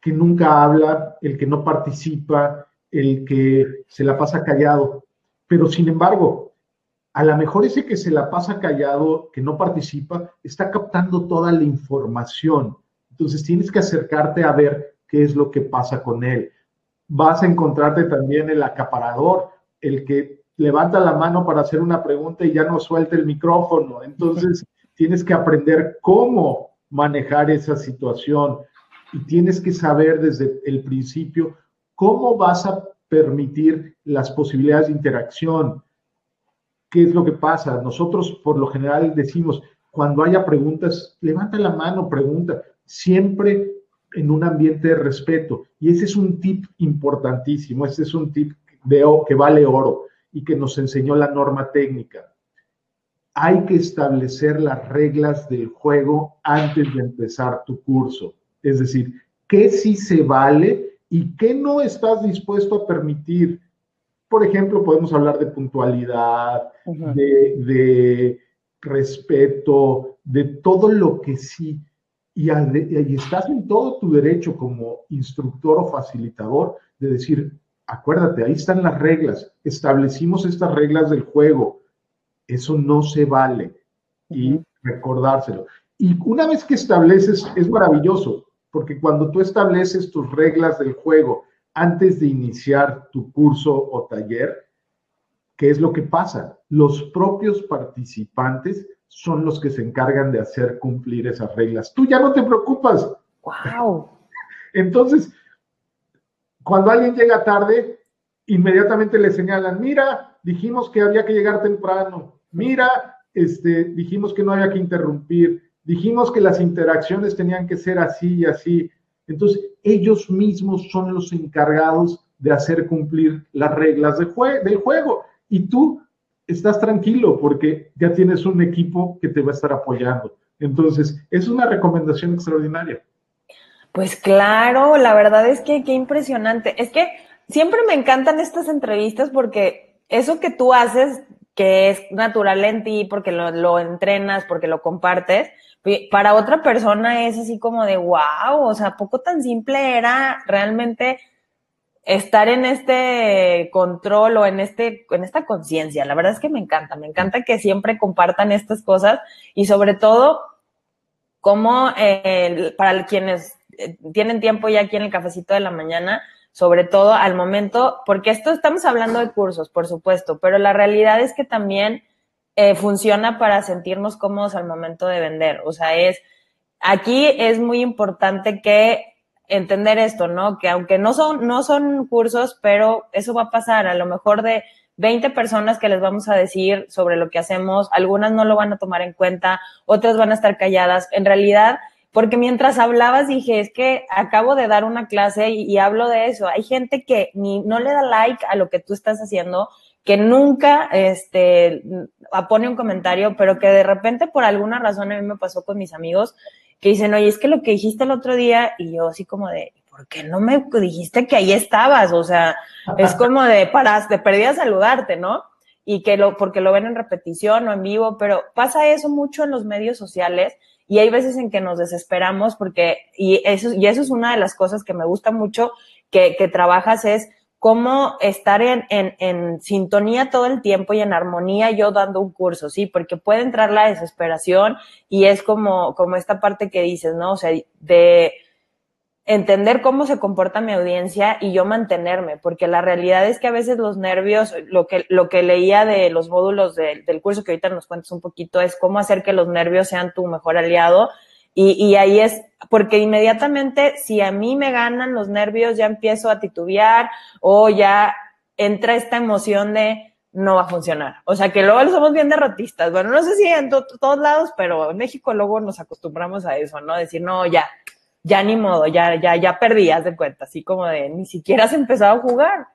que nunca habla, el que no participa, el que se la pasa callado. Pero sin embargo, a lo mejor ese que se la pasa callado, que no participa, está captando toda la información. Entonces tienes que acercarte a ver qué es lo que pasa con él. Vas a encontrarte también el acaparador, el que levanta la mano para hacer una pregunta y ya no suelta el micrófono. Entonces tienes que aprender cómo manejar esa situación y tienes que saber desde el principio cómo vas a permitir las posibilidades de interacción ¿Qué es lo que pasa? Nosotros por lo general decimos, cuando haya preguntas, levanta la mano, pregunta, siempre en un ambiente de respeto. Y ese es un tip importantísimo, ese es un tip de, que vale oro y que nos enseñó la norma técnica. Hay que establecer las reglas del juego antes de empezar tu curso. Es decir, qué sí se vale y qué no estás dispuesto a permitir. Por ejemplo, podemos hablar de puntualidad, de, respeto, de todo lo que sí. Y, y, estás en todo tu derecho como instructor o facilitador de decir, acuérdate, ahí están las reglas, establecimos estas reglas del juego, eso no se vale. Y recordárselo. Y una vez que estableces, es maravilloso, porque cuando tú estableces tus reglas del juego antes de iniciar tu curso o taller, ¿qué es lo que pasa? Los propios participantes son los que se encargan de hacer cumplir esas reglas. Tú ya no te preocupas. ¡Wow! Entonces, cuando alguien llega tarde, inmediatamente le señalan, mira, dijimos que había que llegar temprano, mira, este, dijimos que no había que interrumpir, dijimos que las interacciones tenían que ser así y así. Entonces, ellos mismos son los encargados de hacer cumplir las reglas del juego. Y tú estás tranquilo porque ya tienes un equipo que te va a estar apoyando. Entonces, es una recomendación extraordinaria. Pues claro, la verdad es que qué impresionante. Es que siempre me encantan estas entrevistas porque eso que tú haces, que es natural en ti, porque lo, entrenas, porque lo compartes, para otra persona es así como de wow, o sea, poco tan simple era realmente estar en este control o en este, en esta conciencia. La verdad es que me encanta, me encanta que siempre compartan estas cosas y sobre todo como eh, para quienes tienen tiempo ya aquí en el cafecito de la mañana, sobre todo al momento, porque esto estamos hablando de cursos, por supuesto, pero la realidad es que también eh, funciona para sentirnos cómodos al momento de vender. O sea, es, aquí es muy importante que entender esto, ¿no? Que aunque no son, no son cursos, pero eso va a pasar. A lo mejor de 20 personas que les vamos a decir sobre lo que hacemos, algunas no lo van a tomar en cuenta, otras van a estar calladas. En realidad, porque mientras hablabas dije, es que acabo de dar una clase y, y, hablo de eso. Hay gente que ni no le da like a lo que tú estás haciendo, que nunca este, pone un comentario, pero que de repente por alguna razón a mí me pasó con mis amigos que dicen, oye, es que lo que dijiste el otro día, y yo así como de, ¿por qué no me dijiste que ahí estabas? O sea, es como de, paras, te perdí a saludarte, ¿no? Y que lo, porque lo ven en repetición o en vivo, pero pasa eso mucho en los medios sociales y hay veces en que nos desesperamos porque, y eso, y eso es una de las cosas que me gusta mucho que, que trabajas es, cómo estar en, en, en, sintonía todo el tiempo y en armonía yo dando un curso, ¿sí? Porque puede entrar la desesperación y es como, como esta parte que dices, ¿no? O sea, de entender cómo se comporta mi audiencia y yo mantenerme, porque la realidad es que a veces los nervios, lo que, lo que leía de los módulos del curso que ahorita nos cuentas un poquito, es cómo hacer que los nervios sean tu mejor aliado y, y, ahí es, porque inmediatamente si a mí me ganan los nervios, ya empiezo a titubear o ya entra esta emoción de no va a funcionar. O sea que luego somos bien derrotistas. Bueno, no sé si en todos lados, pero en México luego nos acostumbramos a eso, ¿no? Decir, no, ya, ya ni modo, ya, ya, ya perdías de cuenta, así como de ni siquiera has empezado a jugar.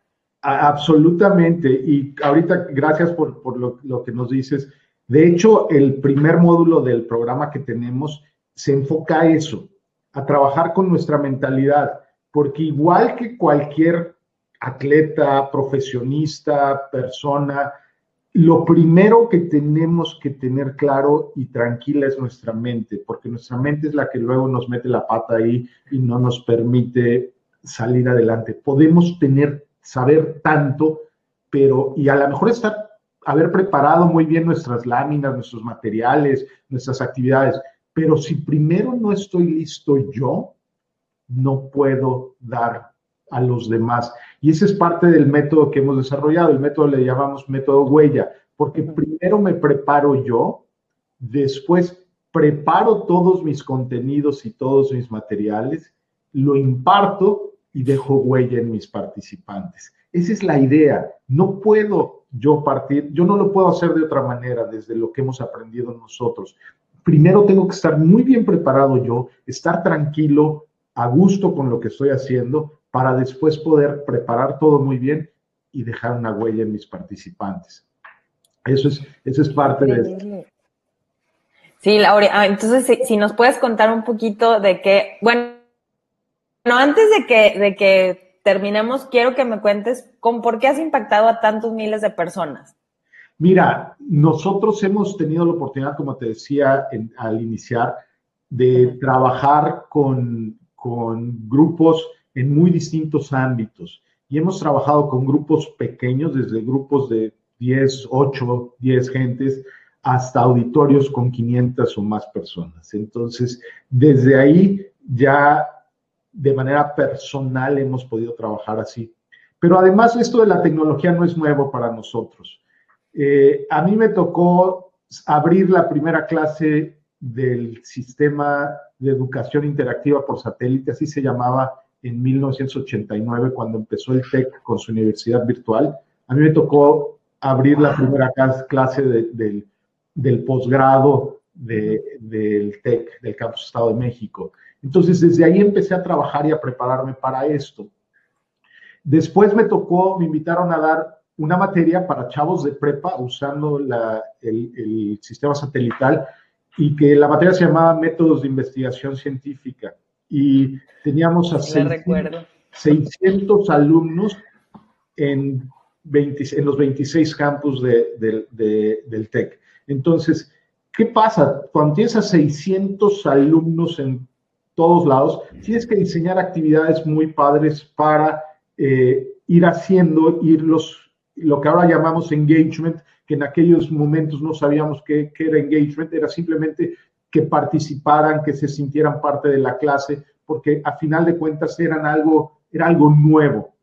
Absolutamente. Y ahorita, gracias por, por lo, lo que nos dices. De hecho, el primer módulo del programa que tenemos se enfoca a eso, a trabajar con nuestra mentalidad, porque igual que cualquier atleta, profesionista, persona, lo primero que tenemos que tener claro y tranquila es nuestra mente, porque nuestra mente es la que luego nos mete la pata ahí y no nos permite salir adelante. Podemos tener, saber tanto, pero, y a lo mejor estar, haber preparado muy bien nuestras láminas, nuestros materiales, nuestras actividades, pero si primero no estoy listo yo, no puedo dar a los demás. Y ese es parte del método que hemos desarrollado. El método le llamamos método huella, porque primero me preparo yo, después preparo todos mis contenidos y todos mis materiales, lo imparto y dejo huella en mis participantes. Esa es la idea. No puedo yo partir, yo no lo puedo hacer de otra manera desde lo que hemos aprendido nosotros primero tengo que estar muy bien preparado yo, estar tranquilo, a gusto con lo que estoy haciendo, para después poder preparar todo muy bien y dejar una huella en mis participantes. Eso es, eso es parte de Sí, Laura, ah, entonces si, nos puedes contar un poquito de qué, bueno, no, antes de que, de que terminemos, quiero que me cuentes con por qué has impactado a tantos miles de personas. Mira, nosotros hemos tenido la oportunidad, como te decía al iniciar, de trabajar con, grupos en muy distintos ámbitos. Y hemos trabajado con grupos pequeños, desde grupos de 10, 8, 10 gentes, hasta auditorios con 500 o más personas. Entonces, desde ahí ya de manera personal hemos podido trabajar así. Pero además esto de la tecnología no es nuevo para nosotros. Eh, a mí me tocó abrir la primera clase del sistema de educación interactiva por satélite, así se llamaba en 1989 cuando empezó el TEC con su universidad virtual. A mí me tocó abrir la primera clase del posgrado del TEC, del Campus Estado de México. Entonces, desde ahí empecé a trabajar y a prepararme para esto. Después me tocó, me invitaron a dar una materia para chavos de prepa usando el, sistema satelital y que la materia se llamaba Métodos de Investigación Científica. Y teníamos a 600, alumnos en, en, los 26 campus del TEC. Entonces, ¿qué pasa? Cuando tienes a 600 alumnos en todos lados, tienes que diseñar actividades muy padres para eh, ir haciendo, irlos lo que ahora llamamos engagement, que en aquellos momentos no sabíamos qué, era engagement, era simplemente que participaran, que se sintieran parte de la clase, porque a final de cuentas eran algo, era algo nuevo.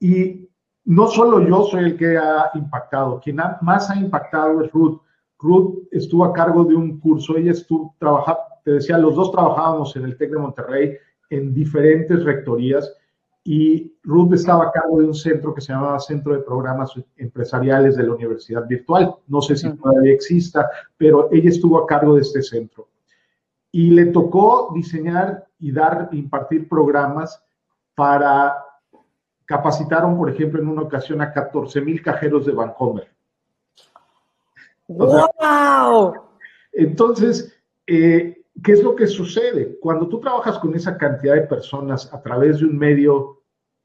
Y no solo yo soy el que ha impactado, quien más ha impactado es Ruth. Ruth estuvo a cargo de un curso, ella estuvo trabajando, te decía, los dos trabajábamos en el TEC de Monterrey en diferentes rectorías y Ruth estaba a cargo de un centro que se llamaba Centro de Programas Empresariales de la Universidad Virtual. No sé si todavía exista, pero ella estuvo a cargo de este centro. Y le tocó diseñar y dar, impartir programas para capacitaron, por ejemplo, en una ocasión a 14 mil cajeros de Vancomer. ¡Wow! entonces, eh, ¿qué es lo que sucede? Cuando tú trabajas con esa cantidad de personas a través de un medio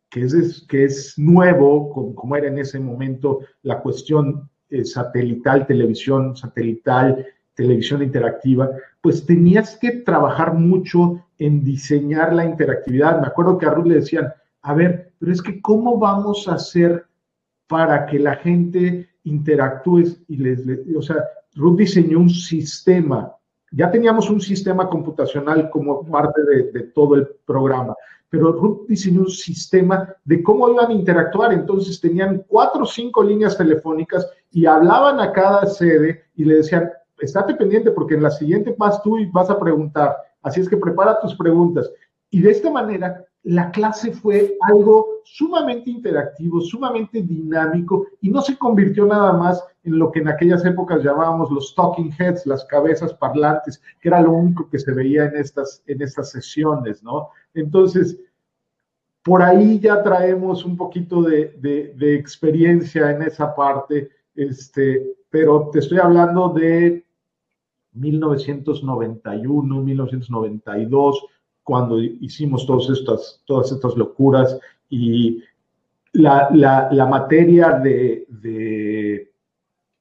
que es, que es nuevo, como, era en ese momento la cuestión eh, satelital, televisión satelital, televisión interactiva, pues tenías que trabajar mucho en diseñar la interactividad. Me acuerdo que a Ruth le decían, a ver, pero es que ¿cómo vamos a hacer para que la gente interactúe? Y les, o sea, Ruth diseñó un sistema ya teníamos un sistema computacional como parte de, todo el programa, pero Ruth diseñó un sistema de cómo iban a interactuar. Entonces tenían cuatro o cinco líneas telefónicas y hablaban a cada sede y le decían, estate pendiente porque en la siguiente vas tú y vas a preguntar. Así es que prepara tus preguntas. Y de esta manera la clase fue algo sumamente interactivo, sumamente dinámico y no se convirtió nada más en lo que en aquellas épocas llamábamos los talking heads, las cabezas parlantes, que era lo único que se veía en estas, en estas sesiones, ¿no? Entonces, por ahí ya traemos un poquito de, de experiencia en esa parte, este, pero te estoy hablando de 1991, 1992 cuando hicimos todas estas, todas estas locuras y la, la, materia de, de,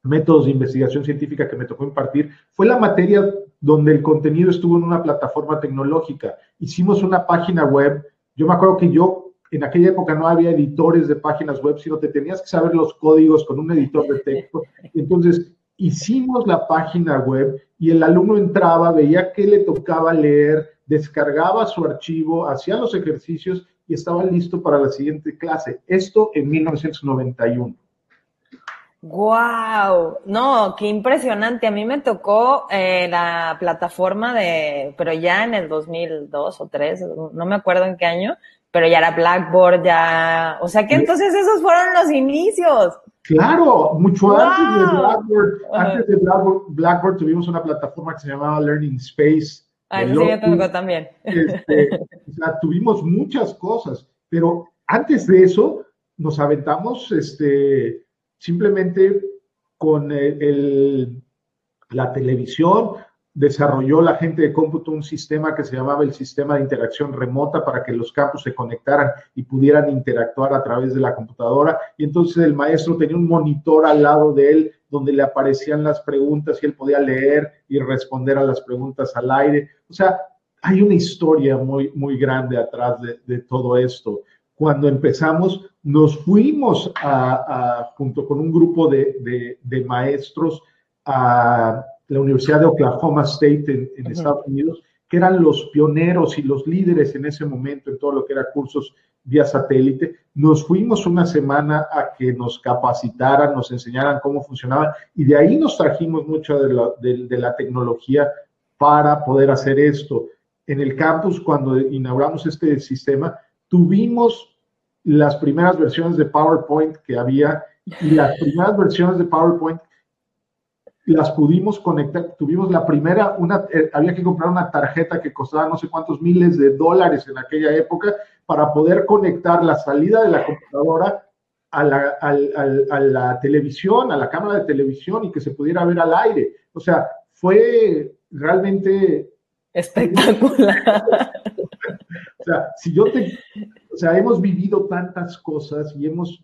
métodos de investigación científica que me tocó impartir fue la materia donde el contenido estuvo en una plataforma tecnológica. Hicimos una página web. Yo me acuerdo que yo en aquella época no había editores de páginas web, sino te tenías que saber los códigos con un editor de texto. Entonces, hicimos la página web y el alumno entraba, veía qué le tocaba leer, descargaba su archivo, hacía los ejercicios y estaba listo para la siguiente clase. Esto en 1991. ¡Wow! No, qué impresionante. A mí me tocó eh, la plataforma de, pero ya en el 2002 o 3, no me acuerdo en qué año, pero ya era Blackboard, ya. O sea que entonces esos fueron los inicios. Claro, mucho antes de Blackboard, antes de Blackboard, Blackboard tuvimos una plataforma que se llamaba Learning Space Ah, sí, también. Este, o sea, tuvimos muchas cosas, pero antes de eso nos aventamos este, simplemente con el, la televisión, desarrolló la gente de cómputo un sistema que se llamaba el sistema de interacción remota para que los campos se conectaran y pudieran interactuar a través de la computadora. Y entonces el maestro tenía un monitor al lado de él donde le aparecían las preguntas y él podía leer y responder a las preguntas al aire. O sea, hay una historia muy, muy grande atrás de, todo esto. Cuando empezamos, nos fuimos a, junto con un grupo de, de, maestros a la Universidad de Oklahoma State en, Estados Unidos, que eran los pioneros y los líderes en ese momento en todo lo que era cursos vía satélite. Nos fuimos una semana a que nos capacitaran, nos enseñaran cómo funcionaban y de ahí nos trajimos mucho de la, de, la tecnología para poder hacer esto. en el campus, cuando inauguramos este sistema, tuvimos las primeras versiones de PowerPoint que había y las primeras versiones de PowerPoint las pudimos conectar. Tuvimos la primera, una, eh, había que comprar una tarjeta que costaba no sé cuántos miles de dólares en aquella época para poder conectar la salida de la computadora a la, a la televisión, a la cámara de televisión y que se pudiera ver al aire. O sea, fue realmente espectacular. o sea, si yo te, o sea, hemos vivido tantas cosas y hemos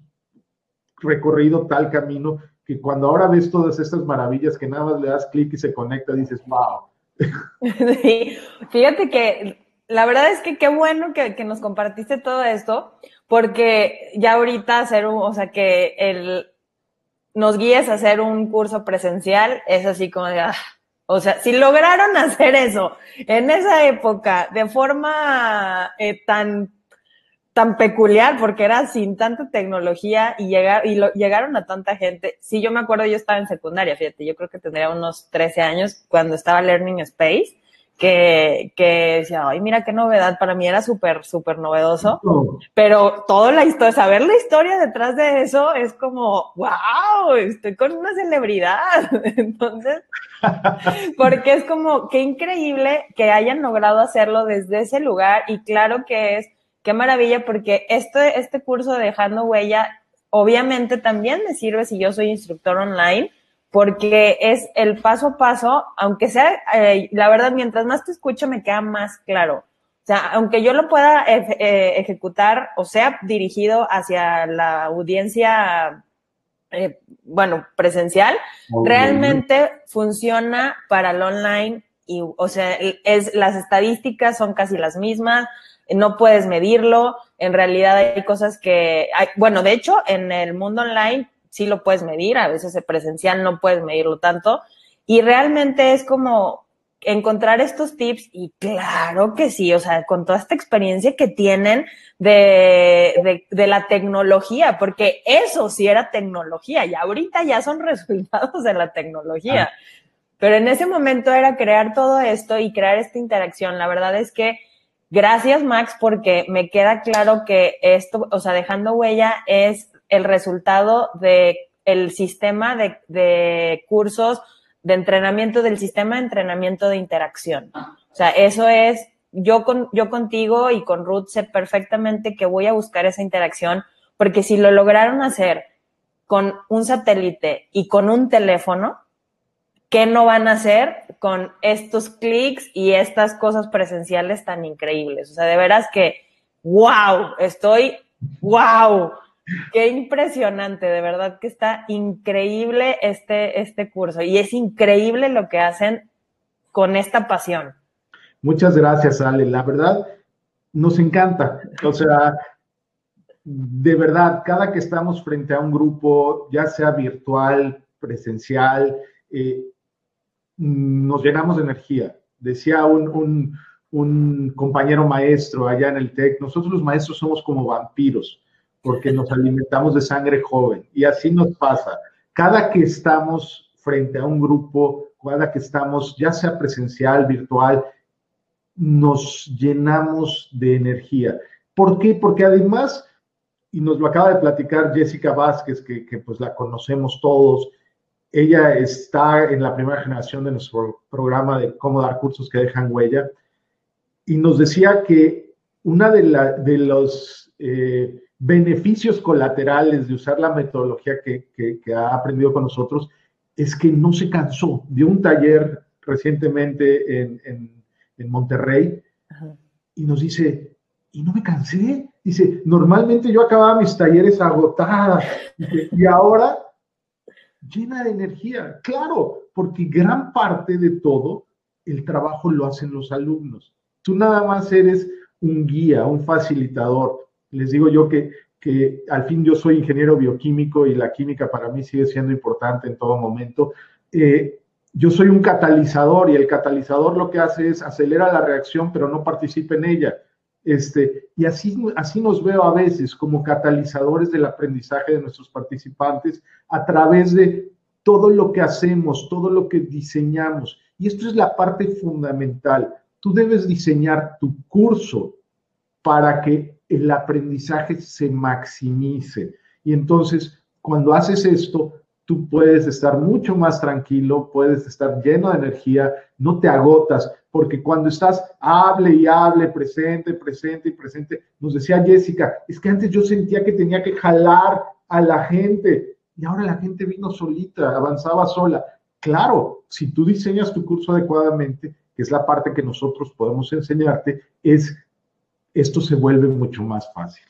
recorrido tal camino que cuando ahora ves todas estas maravillas que nada más le das clic y se conecta, dices, wow. Sí, fíjate que la verdad es que qué bueno que, que, nos compartiste todo esto, porque ya ahorita hacer un, o sea, que el, nos guíes a hacer un curso presencial es así como de, ah, o sea, si lograron hacer eso en esa época de forma eh, tan tan peculiar porque era sin tanta tecnología y llegar y lo, llegaron a tanta gente. Sí, yo me acuerdo, yo estaba en secundaria, fíjate, yo creo que tendría unos 13 años cuando estaba Learning Space, que, que decía, ay, mira qué novedad, para mí era súper, súper novedoso, pero toda la historia, saber la historia detrás de eso es como, wow, estoy con una celebridad. Entonces, porque es como, qué increíble que hayan logrado hacerlo desde ese lugar y claro que es qué maravilla, porque este, este curso de Dejando Huella, obviamente también me sirve si yo soy instructor online, porque es el paso a paso, aunque sea, eh, la verdad, mientras más te escucho, me queda más claro. O sea, aunque yo lo pueda eh, ejecutar o sea dirigido hacia la audiencia, eh, bueno, presencial, realmente funciona para el online y, o sea, es, las estadísticas son casi las mismas, no puedes medirlo, en realidad hay cosas que, hay, bueno, de hecho, en el mundo online sí lo puedes medir, a veces en presencial no puedes medirlo tanto, y realmente es como encontrar estos tips y claro que sí, o sea, con toda esta experiencia que tienen de, de, de, la tecnología, porque eso sí era tecnología y ahorita ya son resultados de la tecnología. Ah. Pero en ese momento era crear todo esto y crear esta interacción. La verdad es que Gracias, Max, porque me queda claro que esto, o sea, dejando huella es el resultado de el sistema de, de cursos de entrenamiento, del sistema de entrenamiento de interacción. O sea, eso es, yo, con, yo contigo y con Ruth sé perfectamente que voy a buscar esa interacción, porque si lo lograron hacer con un satélite y con un teléfono, ¿qué no van a hacer con estos clics y estas cosas presenciales tan increíbles? O sea, de veras que, wow, estoy, wow, qué impresionante, de verdad que está increíble este, este curso y es increíble lo que hacen con esta pasión. Muchas gracias, Ale. La verdad, nos encanta. O sea, de verdad, cada que estamos frente a un grupo, ya sea virtual, presencial, eh, nos llenamos de energía. Decía un, compañero maestro allá en el TEC, nosotros los maestros somos como vampiros, porque nos alimentamos de sangre joven. Y así nos pasa. Cada que estamos frente a un grupo, cada que estamos, ya sea presencial, virtual, nos llenamos de energía. ¿Por qué? Porque además, y nos lo acaba de platicar Jessica Vázquez, que, que pues la conocemos todos, ella está en la primera generación de nuestro programa de cómo dar cursos que dejan huella y nos decía que una de, de los eh, beneficios colaterales de usar la metodología que, ha aprendido con nosotros es que no se cansó. Dio un taller recientemente en, Monterrey y nos dice, y no me cansé. Dice, normalmente yo acababa mis talleres agotada y ahora llena de energía. Claro, porque gran parte de todo el trabajo lo hacen los alumnos. Tú nada más eres un guía, un facilitador. Les digo yo que, que al fin yo soy ingeniero bioquímico y la química para mí sigue siendo importante en todo momento. Eh, yo soy un catalizador y el catalizador lo que hace es acelera la reacción, pero no participa en ella. Este, y así, así nos veo a veces como catalizadores del aprendizaje de nuestros participantes a través de todo lo que hacemos, todo lo que diseñamos. Y esto es la parte fundamental. tú debes diseñar tu curso para que el aprendizaje se maximice. Y entonces, cuando haces esto, tú puedes estar mucho más tranquilo, puedes estar lleno de energía, no te agotas, porque cuando estás, hable y hable, presente, presente y presente, nos decía Jessica, es que antes yo sentía que tenía que jalar a la gente y ahora la gente vino solita, avanzaba sola. Claro, si tú diseñas tu curso adecuadamente, que es la parte que nosotros podemos enseñarte, es esto se vuelve mucho más fácil.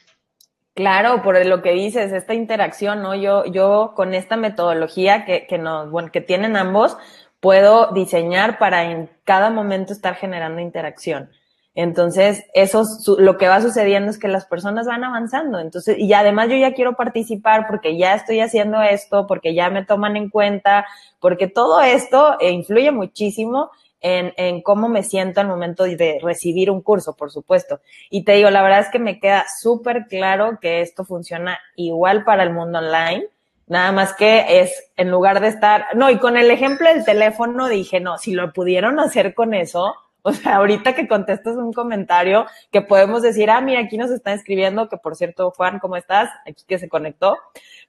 Claro, por lo que dices, esta interacción, ¿no? Yo, yo con esta metodología que, que nos, que tienen ambos, puedo diseñar para cada momento estar generando interacción. Entonces, eso, lo que va sucediendo es que las personas van avanzando. Entonces, y además yo ya quiero participar porque ya estoy haciendo esto, porque ya me toman en cuenta, porque todo esto influye muchísimo en, en cómo me siento al momento de recibir un curso, por supuesto. Y te digo, la verdad es que me queda súper claro que esto funciona igual para el mundo online. Nada más que es, en lugar de estar, no, y con el ejemplo del teléfono dije, no, si lo pudieron hacer con eso, o sea, ahorita que contestas un comentario que podemos decir, ah, mira, aquí nos están escribiendo, que por cierto, Juan, ¿cómo estás? Aquí que se conectó.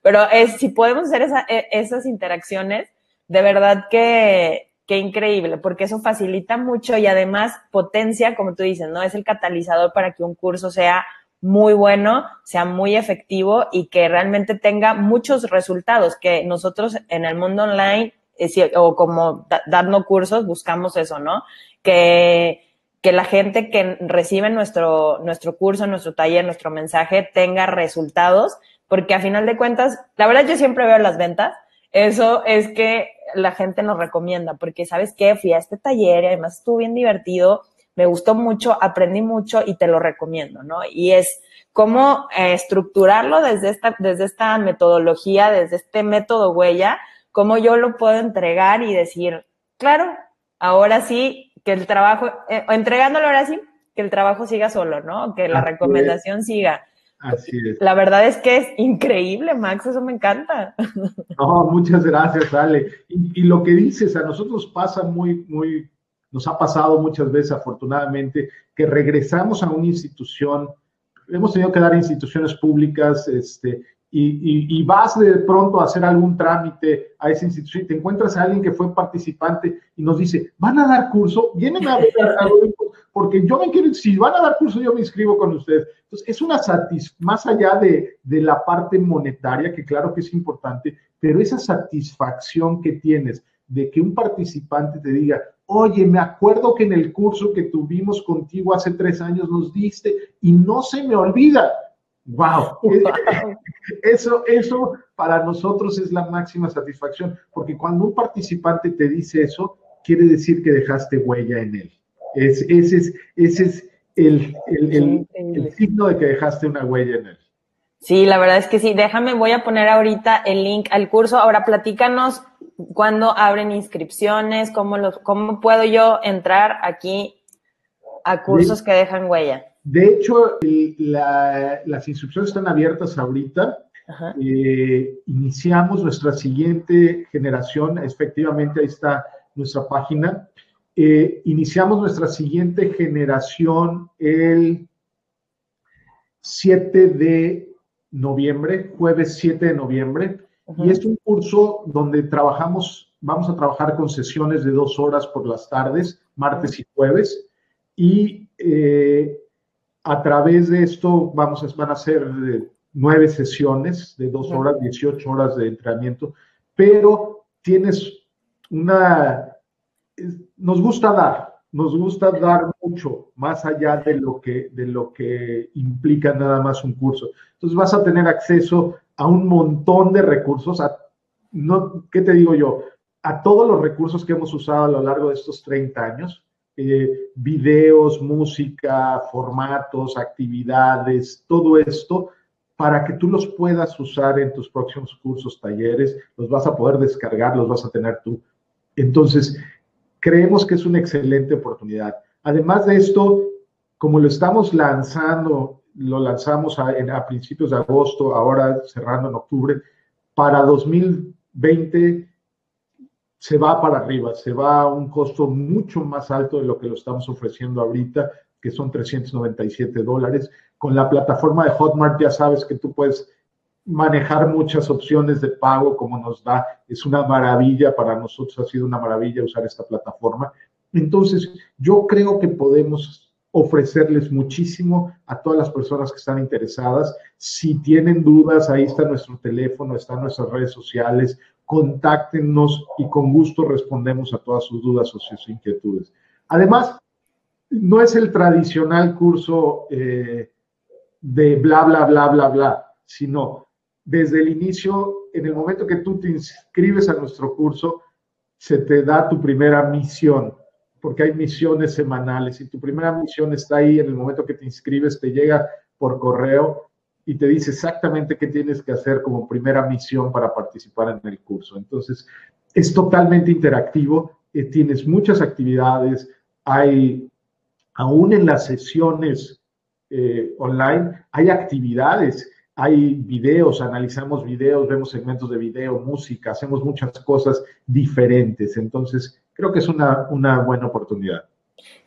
Pero es, si podemos hacer esa, e, esas interacciones, de verdad que, Qué increíble, porque eso facilita mucho y además potencia, como tú dices, ¿no? Es el catalizador para que un curso sea muy bueno, sea muy efectivo y que realmente tenga muchos resultados, que nosotros en el mundo online eh, o como dando cursos buscamos eso, ¿no? Que, que la gente que recibe nuestro, nuestro curso, nuestro taller, nuestro mensaje tenga resultados, porque a final de cuentas, la verdad yo siempre veo las ventas, eso es que la gente nos recomienda, porque sabes qué, fui a este taller y además estuvo bien divertido, me gustó mucho, aprendí mucho y te lo recomiendo, ¿no? Y es cómo eh, estructurarlo desde esta, desde esta metodología, desde este método huella, cómo yo lo puedo entregar y decir, claro, ahora sí, que el trabajo, eh, entregándolo ahora sí, que el trabajo siga solo, ¿no? Que la recomendación siga. Así es. La verdad es que es increíble, Max, eso me encanta. No, muchas gracias, Ale. Y, lo que dices, a nosotros pasa muy, muy, nos ha pasado muchas veces, afortunadamente, que regresamos a una institución, hemos tenido que dar instituciones públicas, este, y, vas de pronto a hacer algún trámite a esa institución y te encuentras a alguien que fue participante y nos dice, van a dar curso, vienen a ver porque yo me quiero, si van a dar curso, yo me inscribo con ustedes. Entonces, es una satisfacción, más allá de, de la parte monetaria, que claro que es importante, pero esa satisfacción que tienes de que un participante te diga, oye, me acuerdo que en el curso que tuvimos contigo hace tres años nos diste y no se me olvida Wow. Eso, eso para nosotros es la máxima satisfacción, porque cuando un participante te dice eso, quiere decir que dejaste huella en él. Es, ese es, ese es el, el, signo de que dejaste una huella en él. Sí, la verdad es que sí. Déjame, voy a poner ahorita el link al curso. Ahora platícanos cuándo abren inscripciones, cómo, los, cómo puedo yo entrar aquí a cursos que dejan huella. De hecho, las instrucciones están abiertas ahorita. Eh, iniciamos nuestra siguiente generación, efectivamente ahí está nuestra página. Eh, iniciamos nuestra siguiente generación el 7 de noviembre, jueves 7 de noviembre, y es un curso donde trabajamos, vamos a trabajar con sesiones de dos horas por las tardes, martes y jueves, y eh, a través de esto vamos a, van a ser nueve sesiones de dos horas, 18 horas de entrenamiento, pero tienes una, nos gusta dar, nos gusta dar mucho más allá de lo que, de lo que implica nada más un curso. Entonces vas a tener acceso a un montón de recursos, a, ¿qué te digo yo? A todos los recursos que hemos usado a lo largo de estos 30 años, eh, videos, música, formatos, actividades, todo esto para que tú los puedas usar en tus próximos cursos, talleres, los vas a poder descargar, los vas a tener tú. Entonces, creemos que es una excelente oportunidad. Además de esto, como lo estamos lanzando, lo lanzamos a, a principios de agosto, ahora cerrando en octubre, para 2020 se va para arriba, se va a un costo mucho más alto de lo que lo estamos ofreciendo ahorita, que son 397 dólares. Con la plataforma de Hotmart ya sabes que tú puedes manejar muchas opciones de pago como nos da. Es una maravilla para nosotros, ha sido una maravilla usar esta plataforma. Entonces, yo creo que podemos ofrecerles muchísimo a todas las personas que están interesadas. Si tienen dudas, ahí está nuestro teléfono, están nuestras redes sociales. Contáctenos y con gusto respondemos a todas sus dudas o sus inquietudes. Además, no es el tradicional curso eh, de bla, bla, bla, bla, bla, sino desde el inicio, en el momento que tú te inscribes a nuestro curso, se te da tu primera misión, porque hay misiones semanales y tu primera misión está ahí en el momento que te inscribes, te llega por correo y te dice exactamente qué tienes que hacer como primera misión para participar en el curso. Entonces, es totalmente interactivo, eh, tienes muchas actividades, hay, aún en las sesiones eh, online, hay actividades hay videos, analizamos videos, vemos segmentos de video, música, hacemos muchas cosas diferentes. Entonces, creo que es una, una buena oportunidad.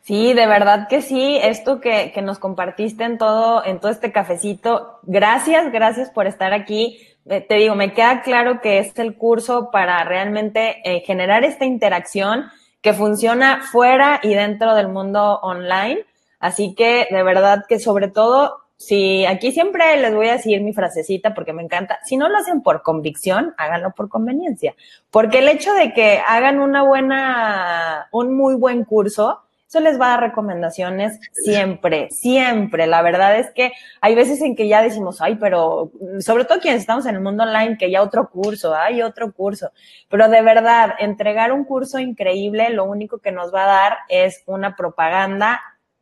Sí, de verdad que sí. Esto que, que, nos compartiste en todo, en todo este cafecito, gracias, gracias por estar aquí. Eh, te digo, me queda claro que es el curso para realmente eh, generar esta interacción que funciona fuera y dentro del mundo online. Así que de verdad que sobre todo si aquí siempre les voy a decir mi frasecita porque me encanta, si no lo hacen por convicción, háganlo por conveniencia, porque el hecho de que hagan una buena, un muy buen curso, eso les va a dar recomendaciones siempre, siempre. La verdad es que hay veces en que ya decimos, ay, pero sobre todo quienes estamos en el mundo online, que ya otro curso, hay otro curso. Pero de verdad, entregar un curso increíble, lo único que nos va a dar es una propaganda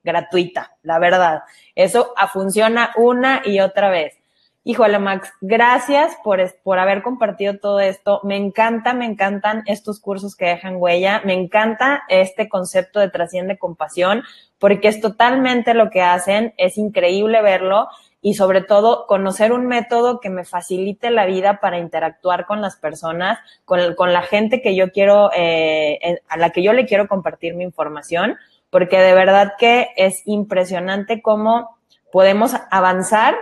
gratuita, la verdad. Eso funciona una y otra vez. Híjole, Max, gracias por, por haber compartido todo esto. Me encanta, me encantan estos cursos que dejan huella. Me encanta este concepto de trasciende compasión, porque es totalmente lo que hacen. Es increíble verlo y sobre todo conocer un método que me facilite la vida para interactuar con las personas, con, con la gente que yo quiero, eh, a la que yo le quiero compartir mi información porque de verdad que es impresionante cómo podemos avanzar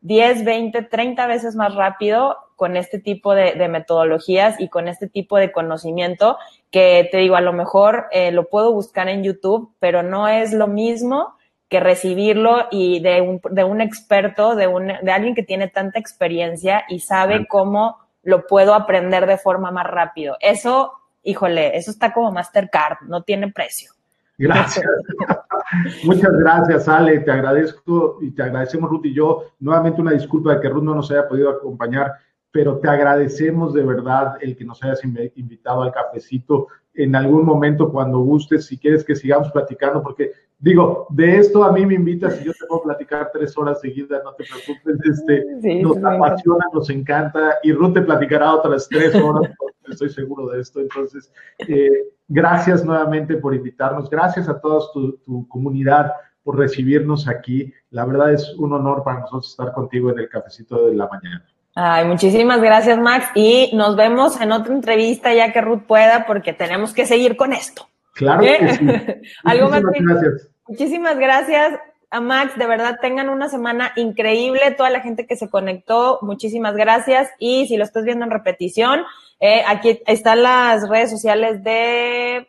10, 20, 30 veces más rápido con este tipo de, metodologías y con este tipo de conocimiento que te digo, a lo mejor eh, lo puedo buscar en YouTube, pero no es lo mismo que recibirlo y de un, de un experto, de, un, de alguien que tiene tanta experiencia y sabe cómo lo puedo aprender de forma más rápido. Eso, híjole, eso está como Mastercard, no tiene precio. Gracias. Muchas gracias, Ale. Te agradezco y te agradecemos, Ruth y yo. Nuevamente una disculpa de que Ruth no nos haya podido acompañar, pero te agradecemos de verdad el que nos hayas invitado al cafecito en algún momento cuando gustes, si quieres que sigamos platicando, porque digo, de esto a mí me invitas y yo te puedo platicar tres horas seguidas, no te preocupes, este, nos apasiona, nos encanta y Ruth te platicará otras tres horas, estoy seguro de esto. Entonces, eh, gracias nuevamente por invitarnos, gracias a toda tu, comunidad por recibirnos aquí. La verdad es un honor para nosotros estar contigo en el cafecito de la mañana. Ay, muchísimas gracias, Max. Y nos vemos en otra entrevista ya que Ruth pueda, porque tenemos que seguir con esto. Claro que ¿Eh? sí. ¿Algo más? Gracias. Muchísimas gracias a Max. De verdad, tengan una semana increíble. Toda la gente que se conectó, muchísimas gracias. Y si lo estás viendo en repetición, eh, aquí están las redes sociales de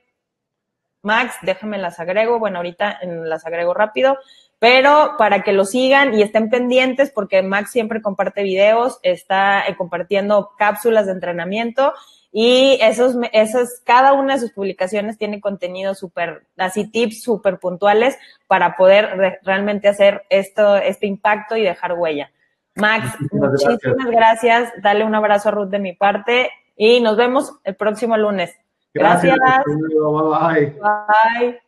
Max. Déjenme las agrego. Bueno, ahorita las agrego rápido pero para que lo sigan y estén pendientes porque Max siempre comparte videos, está eh, compartiendo cápsulas de entrenamiento y esos, esos, cada una de sus publicaciones tiene contenido súper, así tips súper puntuales para poder realmente hacer esto, este impacto y dejar huella. Max, muchísimas, gracias. Dale un abrazo a Ruth de mi parte y nos vemos el próximo lunes. Gracias. gracias. Bye. Bye.